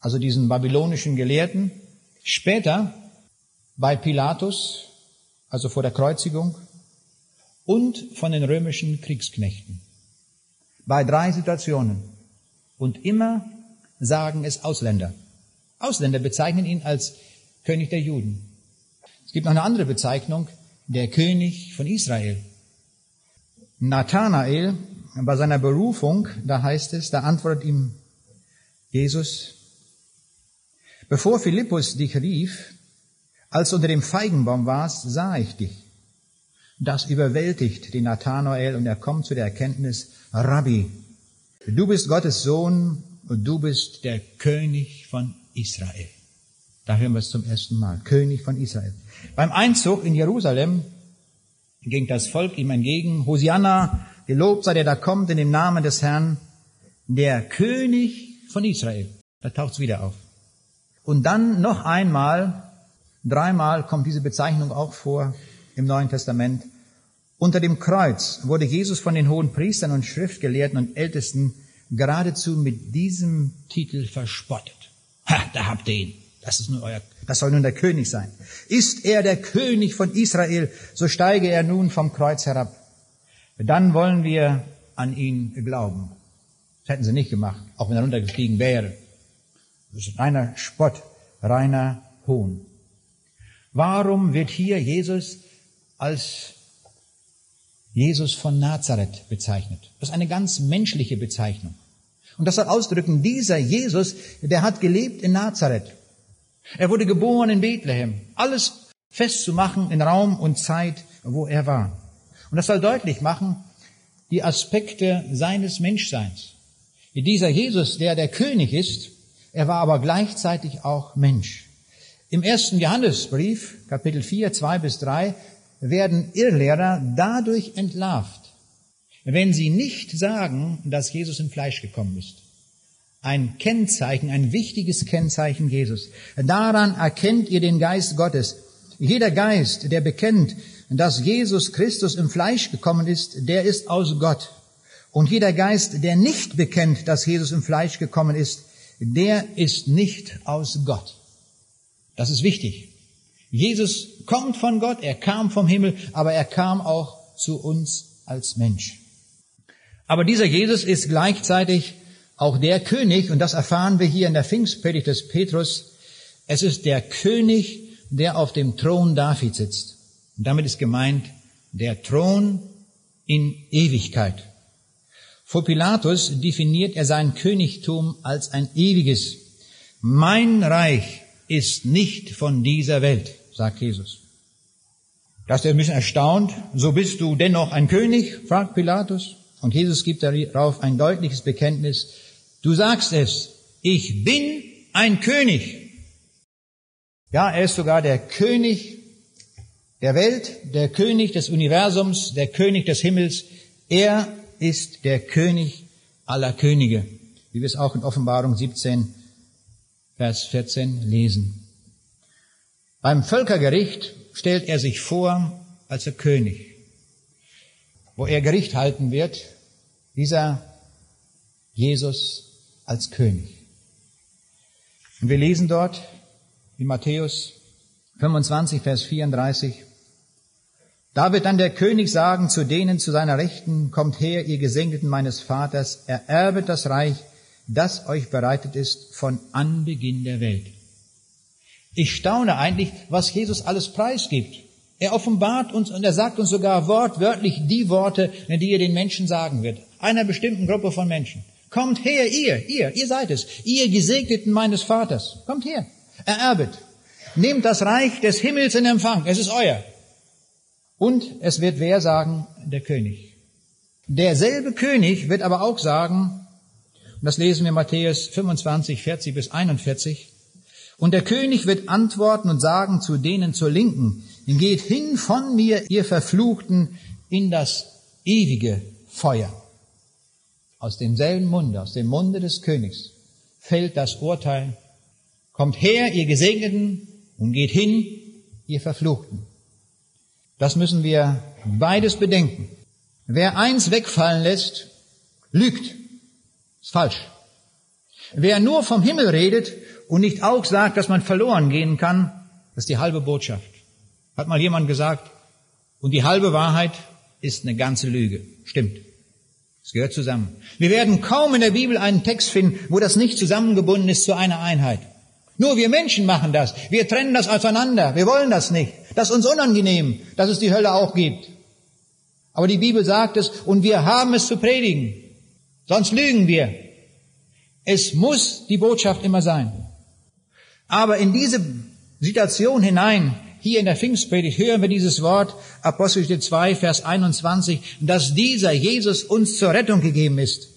also diesen babylonischen Gelehrten. Später bei Pilatus, also vor der Kreuzigung, und von den römischen Kriegsknechten. Bei drei Situationen. Und immer sagen es Ausländer. Ausländer bezeichnen ihn als König der Juden. Es gibt noch eine andere Bezeichnung, der König von Israel. Nathanael, bei seiner Berufung, da heißt es, da antwortet ihm Jesus, Bevor Philippus dich rief, als du unter dem Feigenbaum warst, sah ich dich. Das überwältigt den Nathanael und er kommt zu der Erkenntnis, Rabbi, du bist Gottes Sohn und du bist der König von Israel. Da hören wir es zum ersten Mal. König von Israel. Beim Einzug in Jerusalem ging das Volk ihm entgegen. Hosianna, gelobt sei der da kommt in dem Namen des Herrn, der König von Israel. Da taucht es wieder auf. Und dann noch einmal, dreimal kommt diese Bezeichnung auch vor im Neuen Testament. Unter dem Kreuz wurde Jesus von den hohen Priestern und Schriftgelehrten und Ältesten geradezu mit diesem Titel verspottet. Ha, da habt ihr ihn. Das ist nur euer, das soll nun der König sein. Ist er der König von Israel, so steige er nun vom Kreuz herab. Dann wollen wir an ihn glauben. Das hätten sie nicht gemacht, auch wenn er runtergestiegen wäre. Das ist reiner Spott, reiner Hohn. Warum wird hier Jesus als Jesus von Nazareth bezeichnet? Das ist eine ganz menschliche Bezeichnung. Und das soll ausdrücken, dieser Jesus, der hat gelebt in Nazareth. Er wurde geboren in Bethlehem. Alles festzumachen in Raum und Zeit, wo er war. Und das soll deutlich machen, die Aspekte seines Menschseins. Dieser Jesus, der der König ist, er war aber gleichzeitig auch Mensch. Im ersten Johannesbrief, Kapitel 4, 2 bis 3, werden Irrlehrer dadurch entlarvt, wenn sie nicht sagen, dass Jesus im Fleisch gekommen ist. Ein Kennzeichen, ein wichtiges Kennzeichen Jesus. Daran erkennt ihr den Geist Gottes. Jeder Geist, der bekennt, dass Jesus Christus im Fleisch gekommen ist, der ist aus Gott. Und jeder Geist, der nicht bekennt, dass Jesus im Fleisch gekommen ist, der ist nicht aus Gott. Das ist wichtig. Jesus kommt von Gott, er kam vom Himmel, aber er kam auch zu uns als Mensch. Aber dieser Jesus ist gleichzeitig auch der König, und das erfahren wir hier in der Pfingstpredigt des Petrus. Es ist der König, der auf dem Thron David sitzt. Und damit ist gemeint der Thron in Ewigkeit. Vor Pilatus definiert er sein Königtum als ein ewiges. Mein Reich ist nicht von dieser Welt, sagt Jesus. Da ist ein bisschen erstaunt. So bist du dennoch ein König? fragt Pilatus. Und Jesus gibt darauf ein deutliches Bekenntnis. Du sagst es. Ich bin ein König. Ja, er ist sogar der König der Welt, der König des Universums, der König des Himmels. Er ist der König aller Könige, wie wir es auch in Offenbarung 17, Vers 14 lesen. Beim Völkergericht stellt er sich vor als der König, wo er Gericht halten wird, dieser Jesus als König. Und wir lesen dort in Matthäus 25, Vers 34, da wird dann der König sagen zu denen zu seiner Rechten, kommt her, ihr Gesegneten meines Vaters, ererbet das Reich, das euch bereitet ist von Anbeginn der Welt. Ich staune eigentlich, was Jesus alles preisgibt. Er offenbart uns und er sagt uns sogar wortwörtlich die Worte, die er den Menschen sagen wird. Einer bestimmten Gruppe von Menschen. Kommt her, ihr, ihr, ihr seid es, ihr Gesegneten meines Vaters. Kommt her, ererbet. Nehmt das Reich des Himmels in Empfang. Es ist euer. Und es wird wer sagen? Der König. Derselbe König wird aber auch sagen, und das lesen wir Matthäus 25, 40 bis 41, und der König wird antworten und sagen zu denen zur Linken, geht hin von mir, ihr Verfluchten, in das ewige Feuer. Aus demselben Munde, aus dem Munde des Königs, fällt das Urteil, kommt her, ihr Gesegneten, und geht hin, ihr Verfluchten. Das müssen wir beides bedenken. Wer eins wegfallen lässt, lügt. Ist falsch. Wer nur vom Himmel redet und nicht auch sagt, dass man verloren gehen kann, ist die halbe Botschaft. Hat mal jemand gesagt, und die halbe Wahrheit ist eine ganze Lüge. Stimmt. Es gehört zusammen. Wir werden kaum in der Bibel einen Text finden, wo das nicht zusammengebunden ist zu einer Einheit. Nur wir Menschen machen das. Wir trennen das auseinander. Wir wollen das nicht. Das ist uns unangenehm, dass es die Hölle auch gibt. Aber die Bibel sagt es und wir haben es zu predigen. Sonst lügen wir. Es muss die Botschaft immer sein. Aber in diese Situation hinein, hier in der Pfingstpredigt, hören wir dieses Wort, Apostelgeschichte 2, Vers 21, dass dieser Jesus uns zur Rettung gegeben ist.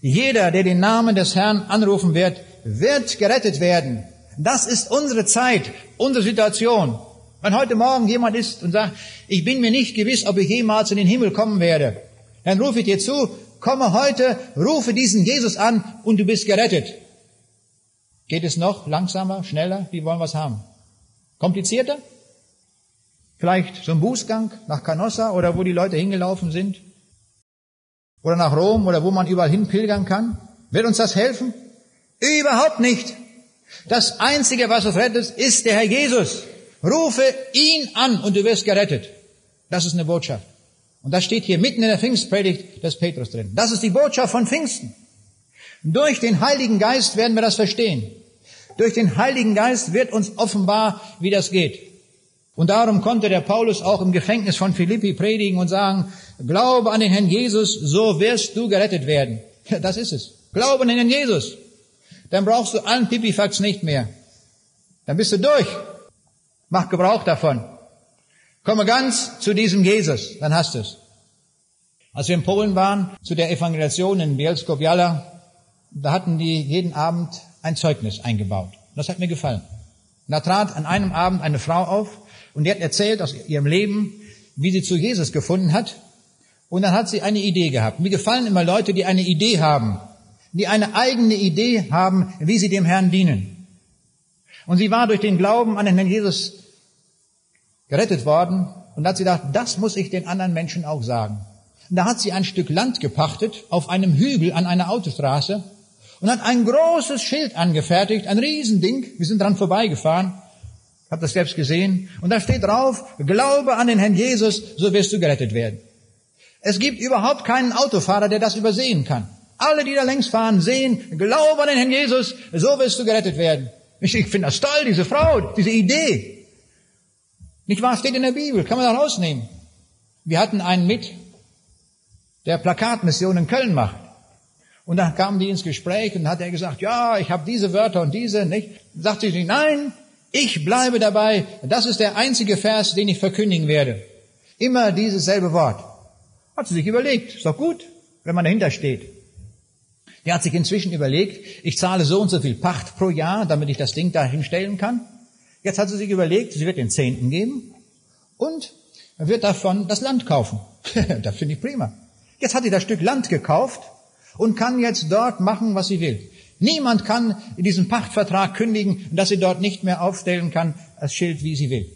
Jeder, der den Namen des Herrn anrufen wird, wird gerettet werden. Das ist unsere Zeit, unsere Situation. Wenn heute Morgen jemand ist und sagt, ich bin mir nicht gewiss, ob ich jemals in den Himmel kommen werde, dann rufe ich dir zu, komme heute, rufe diesen Jesus an und du bist gerettet. Geht es noch langsamer, schneller? Wie wollen wir es haben? Komplizierter? Vielleicht so ein Bußgang nach Canossa oder wo die Leute hingelaufen sind? Oder nach Rom oder wo man überall hin pilgern kann? Wird uns das helfen? Überhaupt nicht. Das Einzige, was uns rettet, ist der Herr Jesus. Rufe ihn an und du wirst gerettet. Das ist eine Botschaft. Und das steht hier mitten in der Pfingstpredigt des Petrus drin. Das ist die Botschaft von Pfingsten. Durch den Heiligen Geist werden wir das verstehen. Durch den Heiligen Geist wird uns offenbar, wie das geht. Und darum konnte der Paulus auch im Gefängnis von Philippi predigen und sagen, glaube an den Herrn Jesus, so wirst du gerettet werden. Das ist es. Glaube an den Herrn Jesus. Dann brauchst du allen Pipifax nicht mehr. Dann bist du durch. Mach Gebrauch davon. Komme ganz zu diesem Jesus, dann hast du es. Als wir in Polen waren, zu der Evangelisation in Bielsko-Biala, da hatten die jeden Abend ein Zeugnis eingebaut. Das hat mir gefallen. da trat an einem Abend eine Frau auf und die hat erzählt aus ihrem Leben, wie sie zu Jesus gefunden hat. Und dann hat sie eine Idee gehabt. Mir gefallen immer Leute, die eine Idee haben, die eine eigene Idee haben, wie sie dem Herrn dienen. Und sie war durch den Glauben an den Herrn Jesus gerettet worden und hat sie gedacht, das muss ich den anderen Menschen auch sagen. Und da hat sie ein Stück Land gepachtet auf einem Hügel an einer Autostraße und hat ein großes Schild angefertigt, ein Riesending. Wir sind dran vorbeigefahren, hab das selbst gesehen. Und da steht drauf, glaube an den Herrn Jesus, so wirst du gerettet werden. Es gibt überhaupt keinen Autofahrer, der das übersehen kann. Alle, die da längs fahren, sehen, glaub an den Herrn Jesus, so wirst du gerettet werden. Ich, ich finde das toll, diese Frau, diese Idee. Nicht wahr? Steht in der Bibel, kann man da rausnehmen. Wir hatten einen mit, der Plakatmission in Köln macht. Und dann kamen die ins Gespräch und hat er gesagt, ja, ich habe diese Wörter und diese, nicht? Sagt sie, nein, ich bleibe dabei. Das ist der einzige Vers, den ich verkündigen werde. Immer dieses selbe Wort. Hat sie sich überlegt. Ist doch gut, wenn man dahinter steht. Der hat sich inzwischen überlegt, ich zahle so und so viel Pacht pro Jahr, damit ich das Ding da hinstellen kann. Jetzt hat sie sich überlegt, sie wird den Zehnten geben und wird davon das Land kaufen. das finde ich prima. Jetzt hat sie das Stück Land gekauft und kann jetzt dort machen, was sie will. Niemand kann in diesem Pachtvertrag kündigen, dass sie dort nicht mehr aufstellen kann, das Schild, wie sie will.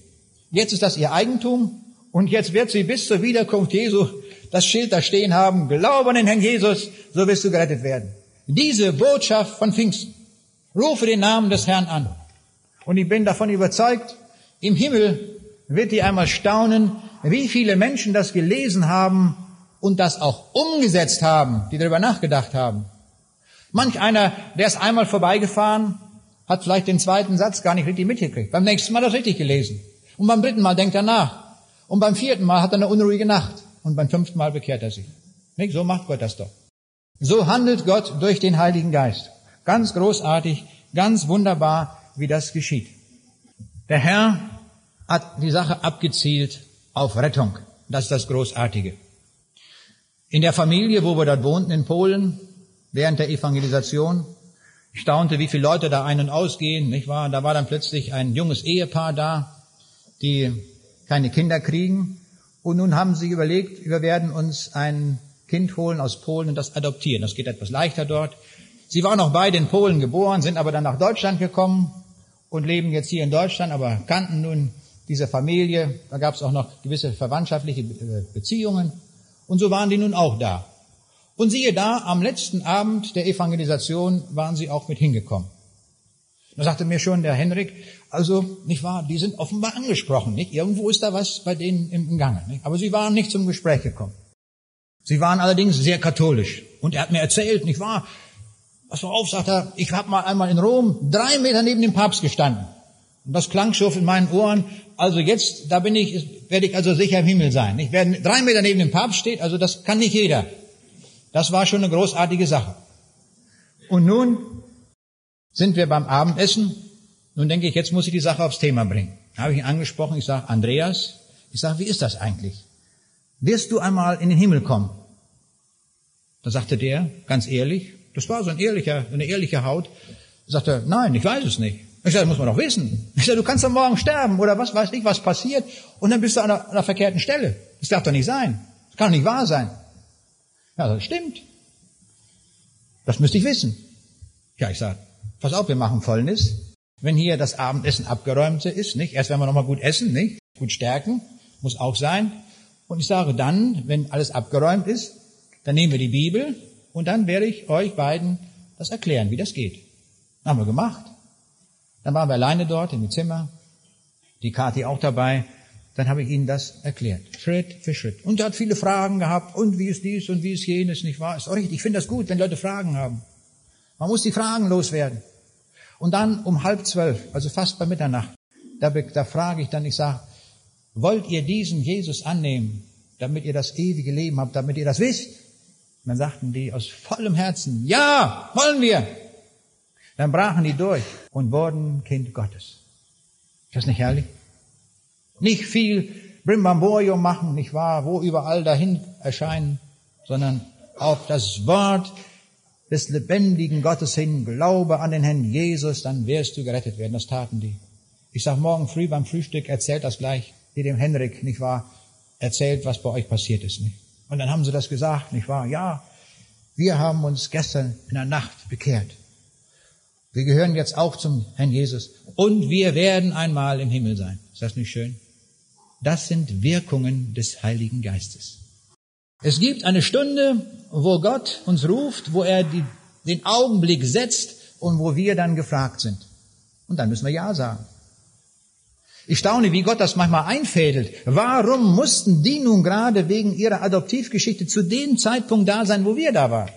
Jetzt ist das ihr Eigentum und jetzt wird sie bis zur Wiederkunft Jesu das Schild da stehen haben, Glaube an den Herrn Jesus, so wirst du gerettet werden. Diese Botschaft von Pfingsten. Rufe den Namen des Herrn an. Und ich bin davon überzeugt, im Himmel wird die einmal staunen, wie viele Menschen das gelesen haben und das auch umgesetzt haben, die darüber nachgedacht haben. Manch einer, der ist einmal vorbeigefahren, hat vielleicht den zweiten Satz gar nicht richtig mitgekriegt. Beim nächsten Mal das richtig gelesen. Und beim dritten Mal denkt er nach. Und beim vierten Mal hat er eine unruhige Nacht. Und beim fünften Mal bekehrt er sich. Nicht? So macht Gott das doch. So handelt Gott durch den Heiligen Geist. Ganz großartig, ganz wunderbar, wie das geschieht. Der Herr hat die Sache abgezielt auf Rettung. Das ist das Großartige. In der Familie, wo wir dort wohnten in Polen, während der Evangelisation, ich staunte, wie viele Leute da ein- und ausgehen, nicht wahr? Da war dann plötzlich ein junges Ehepaar da, die keine Kinder kriegen. Und nun haben sie überlegt, wir werden uns ein Kind holen aus Polen und das adoptieren. Das geht etwas leichter dort. Sie waren auch beide in Polen geboren, sind aber dann nach Deutschland gekommen und leben jetzt hier in Deutschland, aber kannten nun diese Familie. Da gab es auch noch gewisse verwandtschaftliche äh, Beziehungen. Und so waren die nun auch da. Und siehe da, am letzten Abend der Evangelisation waren sie auch mit hingekommen. Da sagte mir schon der Henrik, also, nicht wahr, die sind offenbar angesprochen, nicht? Irgendwo ist da was bei denen im Gange, nicht? Aber sie waren nicht zum Gespräch gekommen. Sie waren allerdings sehr katholisch. Und er hat mir erzählt, nicht wahr? Pass mal auf, sagt er, ich habe mal einmal in Rom drei Meter neben dem Papst gestanden. Und das klang schon in meinen Ohren. Also jetzt, da bin ich, werde ich also sicher im Himmel sein. Ich werde drei Meter neben dem Papst steht, also das kann nicht jeder. Das war schon eine großartige Sache. Und nun sind wir beim Abendessen. Nun denke ich, jetzt muss ich die Sache aufs Thema bringen. Habe ich ihn angesprochen. Ich sage, Andreas, ich sage, wie ist das eigentlich? Wirst du einmal in den Himmel kommen? Da sagte der, ganz ehrlich, das war so ein ehrlicher, eine ehrliche Haut, sagte, nein, ich weiß es nicht. Ich sage, das muss man doch wissen. Ich sage, du kannst am Morgen sterben oder was weiß ich, was passiert und dann bist du an einer, an einer verkehrten Stelle. Das darf doch nicht sein. Das kann doch nicht wahr sein. Ja, das stimmt. Das müsste ich wissen. Ja, ich sage, pass auf, wir machen Folgendes. Wenn hier das Abendessen abgeräumt ist, nicht? Erst werden wir nochmal gut essen, nicht? Gut stärken, muss auch sein. Und ich sage dann, wenn alles abgeräumt ist, dann nehmen wir die Bibel und dann werde ich euch beiden das erklären, wie das geht. Das haben wir gemacht. Dann waren wir alleine dort im Zimmer, die Kathi auch dabei. Dann habe ich ihnen das erklärt, Schritt für Schritt. Und er hat viele Fragen gehabt, und wie ist dies und wie ist jenes, nicht wahr? Ist auch richtig. Ich finde das gut, wenn Leute Fragen haben. Man muss die Fragen loswerden. Und dann um halb zwölf, also fast bei Mitternacht, da, da frage ich dann, ich sage, wollt ihr diesen Jesus annehmen, damit ihr das ewige Leben habt, damit ihr das wisst? Und dann sagten die aus vollem Herzen, ja, wollen wir. Dann brachen die durch und wurden Kind Gottes. Ist das nicht herrlich? Nicht viel Brimbamborium machen, nicht wahr, wo überall dahin erscheinen, sondern auf das Wort des lebendigen Gottes hin, Glaube an den Herrn Jesus, dann wirst du gerettet werden. Das taten die. Ich sag morgen früh beim Frühstück, erzählt das gleich, wie dem Henrik, nicht wahr, erzählt, was bei euch passiert ist, nicht? Und dann haben sie das gesagt, nicht wahr? Ja, wir haben uns gestern in der Nacht bekehrt. Wir gehören jetzt auch zum Herrn Jesus und wir werden einmal im Himmel sein. Ist das nicht schön? Das sind Wirkungen des Heiligen Geistes. Es gibt eine Stunde, wo Gott uns ruft, wo er die, den Augenblick setzt und wo wir dann gefragt sind. Und dann müssen wir Ja sagen. Ich staune, wie Gott das manchmal einfädelt. Warum mussten die nun gerade wegen ihrer Adoptivgeschichte zu dem Zeitpunkt da sein, wo wir da waren?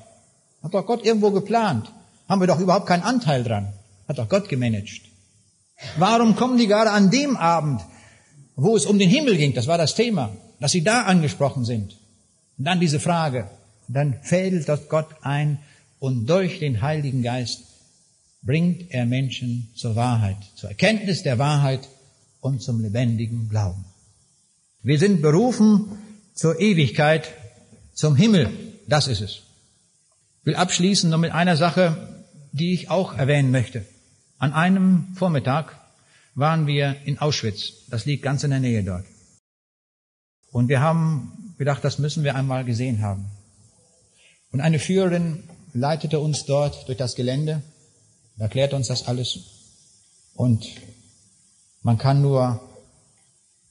Hat doch Gott irgendwo geplant. Haben wir doch überhaupt keinen Anteil dran. Hat doch Gott gemanagt. Warum kommen die gerade an dem Abend, wo es um den Himmel ging? Das war das Thema, dass sie da angesprochen sind. Und dann diese Frage. Dann fädelt das Gott ein und durch den Heiligen Geist bringt er Menschen zur Wahrheit, zur Erkenntnis der Wahrheit und zum lebendigen Glauben. Wir sind berufen zur Ewigkeit, zum Himmel. Das ist es. Ich will abschließen nur mit einer Sache, die ich auch erwähnen möchte. An einem Vormittag waren wir in Auschwitz. Das liegt ganz in der Nähe dort. Und wir haben gedacht, das müssen wir einmal gesehen haben. Und eine Führerin leitete uns dort durch das Gelände, erklärte uns das alles. Und man kann nur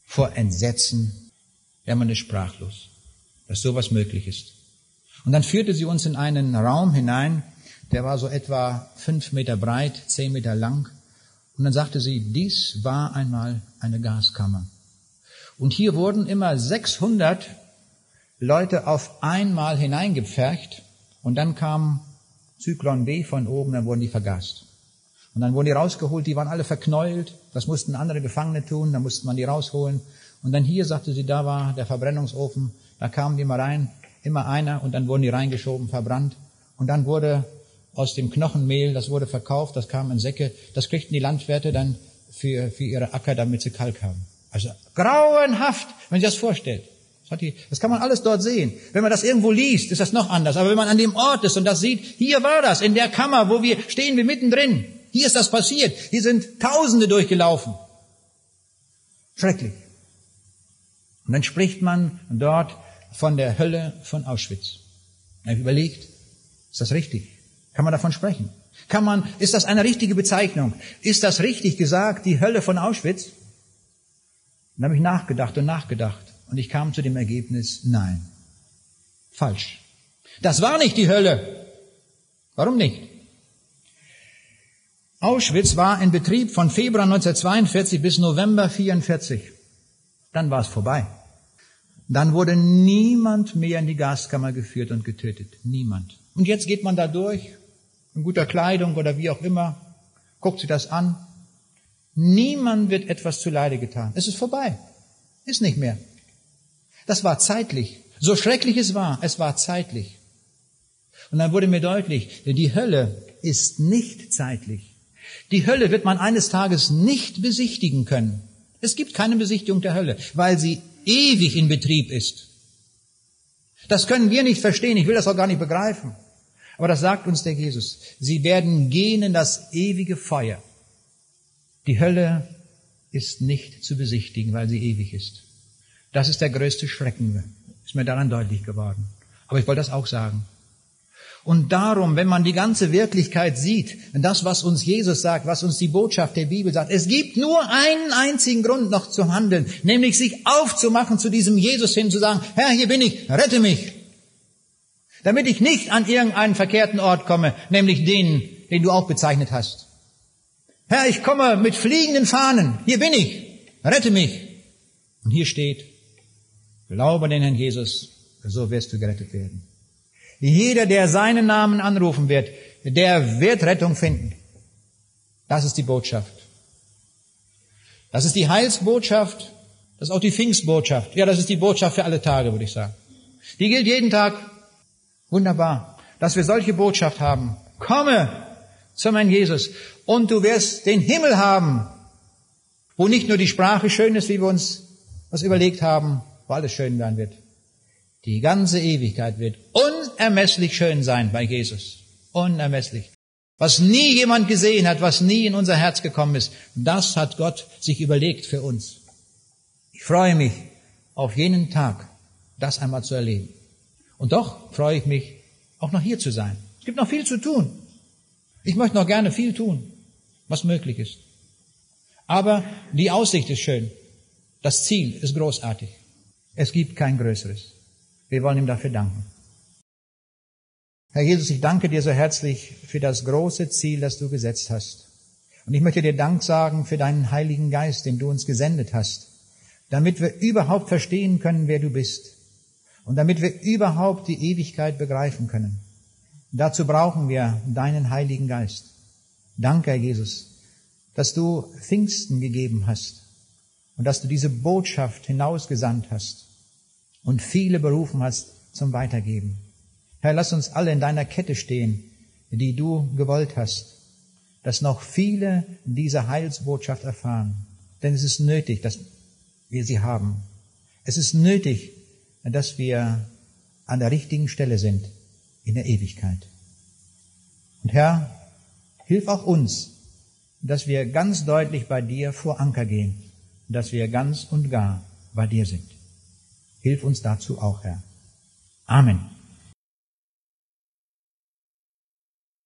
vor Entsetzen, ja, man ist sprachlos, dass sowas möglich ist. Und dann führte sie uns in einen Raum hinein, der war so etwa fünf Meter breit, zehn Meter lang. Und dann sagte sie, dies war einmal eine Gaskammer. Und hier wurden immer 600 Leute auf einmal hineingepfercht und dann kam Zyklon B von oben, dann wurden die vergast. Und dann wurden die rausgeholt, die waren alle verknäult, das mussten andere Gefangene tun, da musste man die rausholen. Und dann hier, sagte sie, da war der Verbrennungsofen, da kamen die mal rein, immer einer, und dann wurden die reingeschoben, verbrannt. Und dann wurde aus dem Knochenmehl, das wurde verkauft, das kam in Säcke, das kriegten die Landwirte dann für, für ihre Acker, damit sie Kalk haben. Also grauenhaft, wenn Sie das vorstellt. Das, die, das kann man alles dort sehen. Wenn man das irgendwo liest, ist das noch anders. Aber wenn man an dem Ort ist und das sieht, hier war das, in der Kammer, wo wir stehen, wir mittendrin. Hier ist das passiert. Hier sind Tausende durchgelaufen. Schrecklich. Und dann spricht man dort von der Hölle von Auschwitz. Ich habe überlegt, ist das richtig? Kann man davon sprechen? Kann man, ist das eine richtige Bezeichnung? Ist das richtig gesagt, die Hölle von Auschwitz? Dann habe ich nachgedacht und nachgedacht und ich kam zu dem Ergebnis, nein, falsch. Das war nicht die Hölle. Warum nicht? Auschwitz war in Betrieb von Februar 1942 bis November 1944. Dann war es vorbei. Dann wurde niemand mehr in die Gaskammer geführt und getötet. Niemand. Und jetzt geht man da durch in guter Kleidung oder wie auch immer, guckt sie das an. Niemand wird etwas zu Leide getan. Es ist vorbei. Ist nicht mehr. Das war zeitlich. So schrecklich es war, es war zeitlich. Und dann wurde mir deutlich, die Hölle ist nicht zeitlich. Die Hölle wird man eines Tages nicht besichtigen können. Es gibt keine Besichtigung der Hölle, weil sie ewig in Betrieb ist. Das können wir nicht verstehen. Ich will das auch gar nicht begreifen. Aber das sagt uns der Jesus. Sie werden gehen in das ewige Feuer. Die Hölle ist nicht zu besichtigen, weil sie ewig ist. Das ist der größte Schrecken, ist mir daran deutlich geworden. Aber ich wollte das auch sagen. Und darum, wenn man die ganze Wirklichkeit sieht, das, was uns Jesus sagt, was uns die Botschaft der Bibel sagt, es gibt nur einen einzigen Grund noch zu handeln, nämlich sich aufzumachen zu diesem Jesus hin, zu sagen, Herr, hier bin ich, rette mich damit ich nicht an irgendeinen verkehrten Ort komme, nämlich den, den du auch bezeichnet hast. Herr, ich komme mit fliegenden Fahnen, hier bin ich, rette mich. Und hier steht, glaube an den Herrn Jesus, so wirst du gerettet werden. Jeder, der seinen Namen anrufen wird, der wird Rettung finden. Das ist die Botschaft. Das ist die Heilsbotschaft, das ist auch die Pfingstbotschaft. Ja, das ist die Botschaft für alle Tage, würde ich sagen. Die gilt jeden Tag Wunderbar, dass wir solche Botschaft haben. Komme zu mein Jesus und du wirst den Himmel haben, wo nicht nur die Sprache schön ist, wie wir uns was überlegt haben, wo alles schön werden wird. Die ganze Ewigkeit wird unermesslich schön sein bei Jesus. Unermesslich. Was nie jemand gesehen hat, was nie in unser Herz gekommen ist, das hat Gott sich überlegt für uns. Ich freue mich auf jenen Tag, das einmal zu erleben. Und doch freue ich mich, auch noch hier zu sein. Es gibt noch viel zu tun. Ich möchte noch gerne viel tun, was möglich ist. Aber die Aussicht ist schön. Das Ziel ist großartig. Es gibt kein größeres. Wir wollen ihm dafür danken. Herr Jesus, ich danke dir so herzlich für das große Ziel, das du gesetzt hast. Und ich möchte dir Dank sagen für deinen Heiligen Geist, den du uns gesendet hast, damit wir überhaupt verstehen können, wer du bist und damit wir überhaupt die Ewigkeit begreifen können. Dazu brauchen wir deinen Heiligen Geist. Danke, Herr Jesus, dass du Pfingsten gegeben hast und dass du diese Botschaft hinausgesandt hast und viele berufen hast zum Weitergeben. Herr, lass uns alle in deiner Kette stehen, die du gewollt hast, dass noch viele diese Heilsbotschaft erfahren. Denn es ist nötig, dass wir sie haben. Es ist nötig, dass wir an der richtigen Stelle sind in der Ewigkeit. Und Herr, hilf auch uns, dass wir ganz deutlich bei dir vor Anker gehen, dass wir ganz und gar bei dir sind. Hilf uns dazu auch, Herr. Amen.